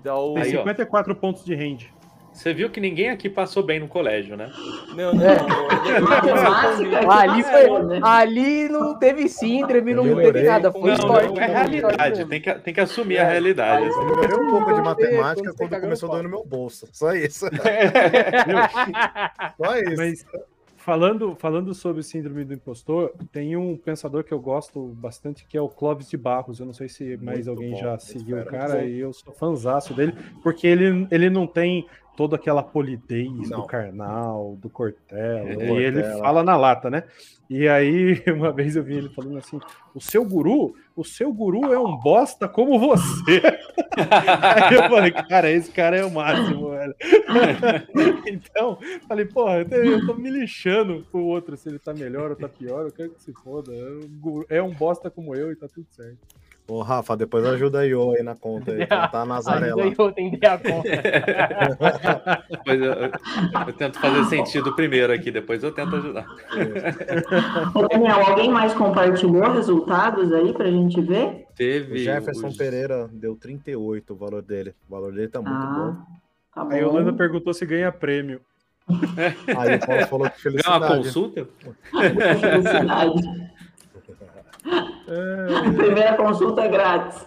[SPEAKER 4] Dá o... Tem 54 aí, pontos de range.
[SPEAKER 2] Você viu que ninguém aqui passou bem no colégio, né?
[SPEAKER 5] Não, não. É. ali, foi, ali não teve síndrome, não teve nada. Foi
[SPEAKER 2] não, história. Não, é realidade, tem que, tem que assumir é. a realidade.
[SPEAKER 7] Eu melhorei um pouco de matemática quando começou doendo no meu bolso. Só isso. *laughs*
[SPEAKER 4] Só isso. Mas, falando, falando sobre síndrome do impostor, tem um pensador que eu gosto bastante que é o Clóvis de Barros. Eu não sei se mais Muito alguém bom, já seguiu o cara, e eu sou fanzaço dele, porque ele, ele não tem toda aquela polidez Não. do carnal, do Cortella. É, e ele fala na lata, né? E aí, *laughs* uma vez eu vi ele falando assim: o seu guru, o seu guru é um bosta como você. *laughs* aí eu falei, cara, esse cara é o máximo, velho. *laughs* então, falei, porra, eu tô me lixando pro outro se ele tá melhor ou tá pior, eu quero que se foda. É um bosta como eu e tá tudo certo.
[SPEAKER 1] Ô, Rafa, depois ajuda a Io aí na conta. Aí, tá *laughs* a Nazaré lá.
[SPEAKER 5] Ajuda a atender a conta. *laughs*
[SPEAKER 2] depois eu, eu, eu, tento fazer sentido primeiro aqui, depois eu tento ajudar.
[SPEAKER 6] Ô, Daniel, alguém mais compartilhou resultados aí pra gente ver?
[SPEAKER 2] Teve.
[SPEAKER 1] O Jefferson os... Pereira deu 38 o valor dele. O valor dele tá muito ah, bom.
[SPEAKER 4] Tá bom. Aí o Holanda perguntou se ganha prêmio.
[SPEAKER 1] Aí o Paulo falou que felicidade.
[SPEAKER 2] Ganha uma consulta? *laughs*
[SPEAKER 6] felicidade. É... Primeira consulta é grátis.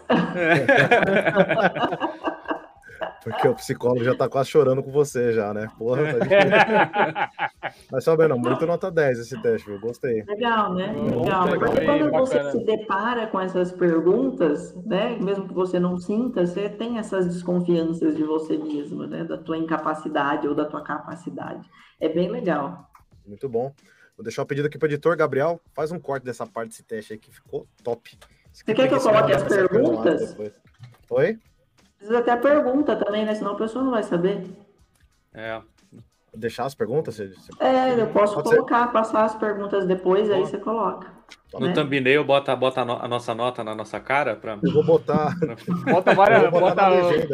[SPEAKER 1] Porque o psicólogo já tá quase chorando com você já, né? Porra, tá difícil. Mas sabendo, muito nota 10 esse teste, eu gostei.
[SPEAKER 6] Legal, né? Legal. Porque quando você se depara com essas perguntas, né? Mesmo que você não sinta, você tem essas desconfianças de você mesmo, né? Da tua incapacidade ou da tua capacidade. É bem legal.
[SPEAKER 1] Muito bom. Vou deixar o pedido aqui para o editor. Gabriel, faz um corte dessa parte desse teste aí que ficou top.
[SPEAKER 6] Você quer que eu coloque as perguntas?
[SPEAKER 1] Oi?
[SPEAKER 6] Precisa ter a pergunta também, né? Senão a pessoa não vai saber.
[SPEAKER 2] É.
[SPEAKER 1] Deixar as perguntas? Você...
[SPEAKER 6] É, eu posso Pode colocar, ser? passar as perguntas depois, aí você coloca.
[SPEAKER 2] No né? thumbnail, bota, bota a nossa nota na nossa cara. Pra...
[SPEAKER 1] Eu vou botar. *laughs*
[SPEAKER 5] bota várias, bota,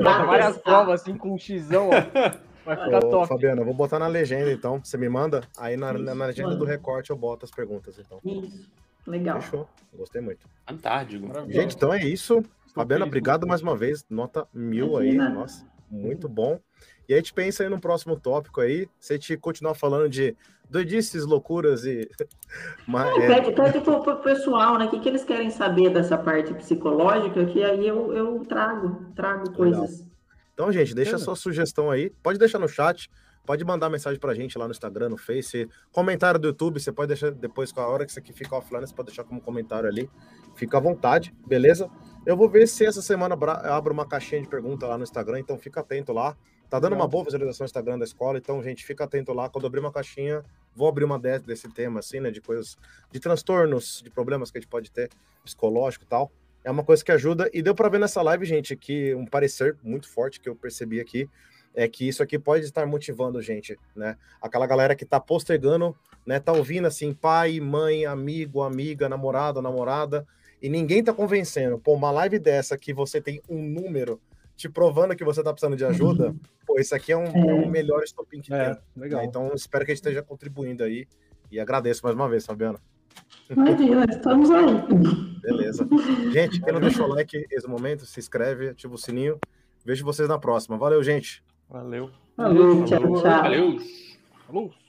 [SPEAKER 5] bota várias provas assim com um xizão, ó. *laughs* Vai ficar
[SPEAKER 1] Ô,
[SPEAKER 5] top.
[SPEAKER 1] Fabiana, eu vou botar na legenda, então. Você me manda, aí na, na, na legenda do recorte eu boto as perguntas, então.
[SPEAKER 6] Isso. Legal.
[SPEAKER 1] Fechou. Gostei muito.
[SPEAKER 2] Fantástico.
[SPEAKER 1] Gente, então é isso. Fabiana, obrigado mais uma vez. Nota mil aí. Nossa, muito bom. E a gente pensa aí no próximo tópico aí. Se a gente continuar falando de doidices, loucuras e. *laughs*
[SPEAKER 6] Mas, é, pede, pede pro, pro pessoal, né? O que, que eles querem saber dessa parte psicológica, que aí eu, eu trago, trago coisas. Legal.
[SPEAKER 1] Então, gente, deixa a sua sugestão aí. Pode deixar no chat, pode mandar mensagem pra gente lá no Instagram, no Face. Comentário do YouTube, você pode deixar depois, com a hora que isso aqui fica offline, você pode deixar como comentário ali. Fica à vontade, beleza? Eu vou ver se essa semana abro uma caixinha de pergunta lá no Instagram, então fica atento lá. Tá dando uma boa visualização no Instagram da escola, então, gente, fica atento lá. Quando abrir uma caixinha, vou abrir uma desse tema, assim, né? De coisas, de transtornos, de problemas que a gente pode ter, psicológico e tal é uma coisa que ajuda. E deu para ver nessa live, gente, que um parecer muito forte que eu percebi aqui é que isso aqui pode estar motivando gente, né? Aquela galera que tá postergando, né? Tá ouvindo assim, pai, mãe, amigo, amiga, namorado, namorada, e ninguém tá convencendo. Pô, uma live dessa que você tem um número te provando que você tá precisando de ajuda, uhum. pô, isso aqui é um, é um melhor estopim que é, tem. Legal. Né? Então, espero que a gente esteja contribuindo aí. E agradeço mais uma vez, Fabiana.
[SPEAKER 6] Imagina, estamos aí.
[SPEAKER 1] Beleza. Gente, quem não deixou o like nesse momento, se inscreve, ativa o sininho. Vejo vocês na próxima. Valeu, gente.
[SPEAKER 2] Valeu.
[SPEAKER 6] Valeu, tchau, tchau.
[SPEAKER 2] Valeu. Falou.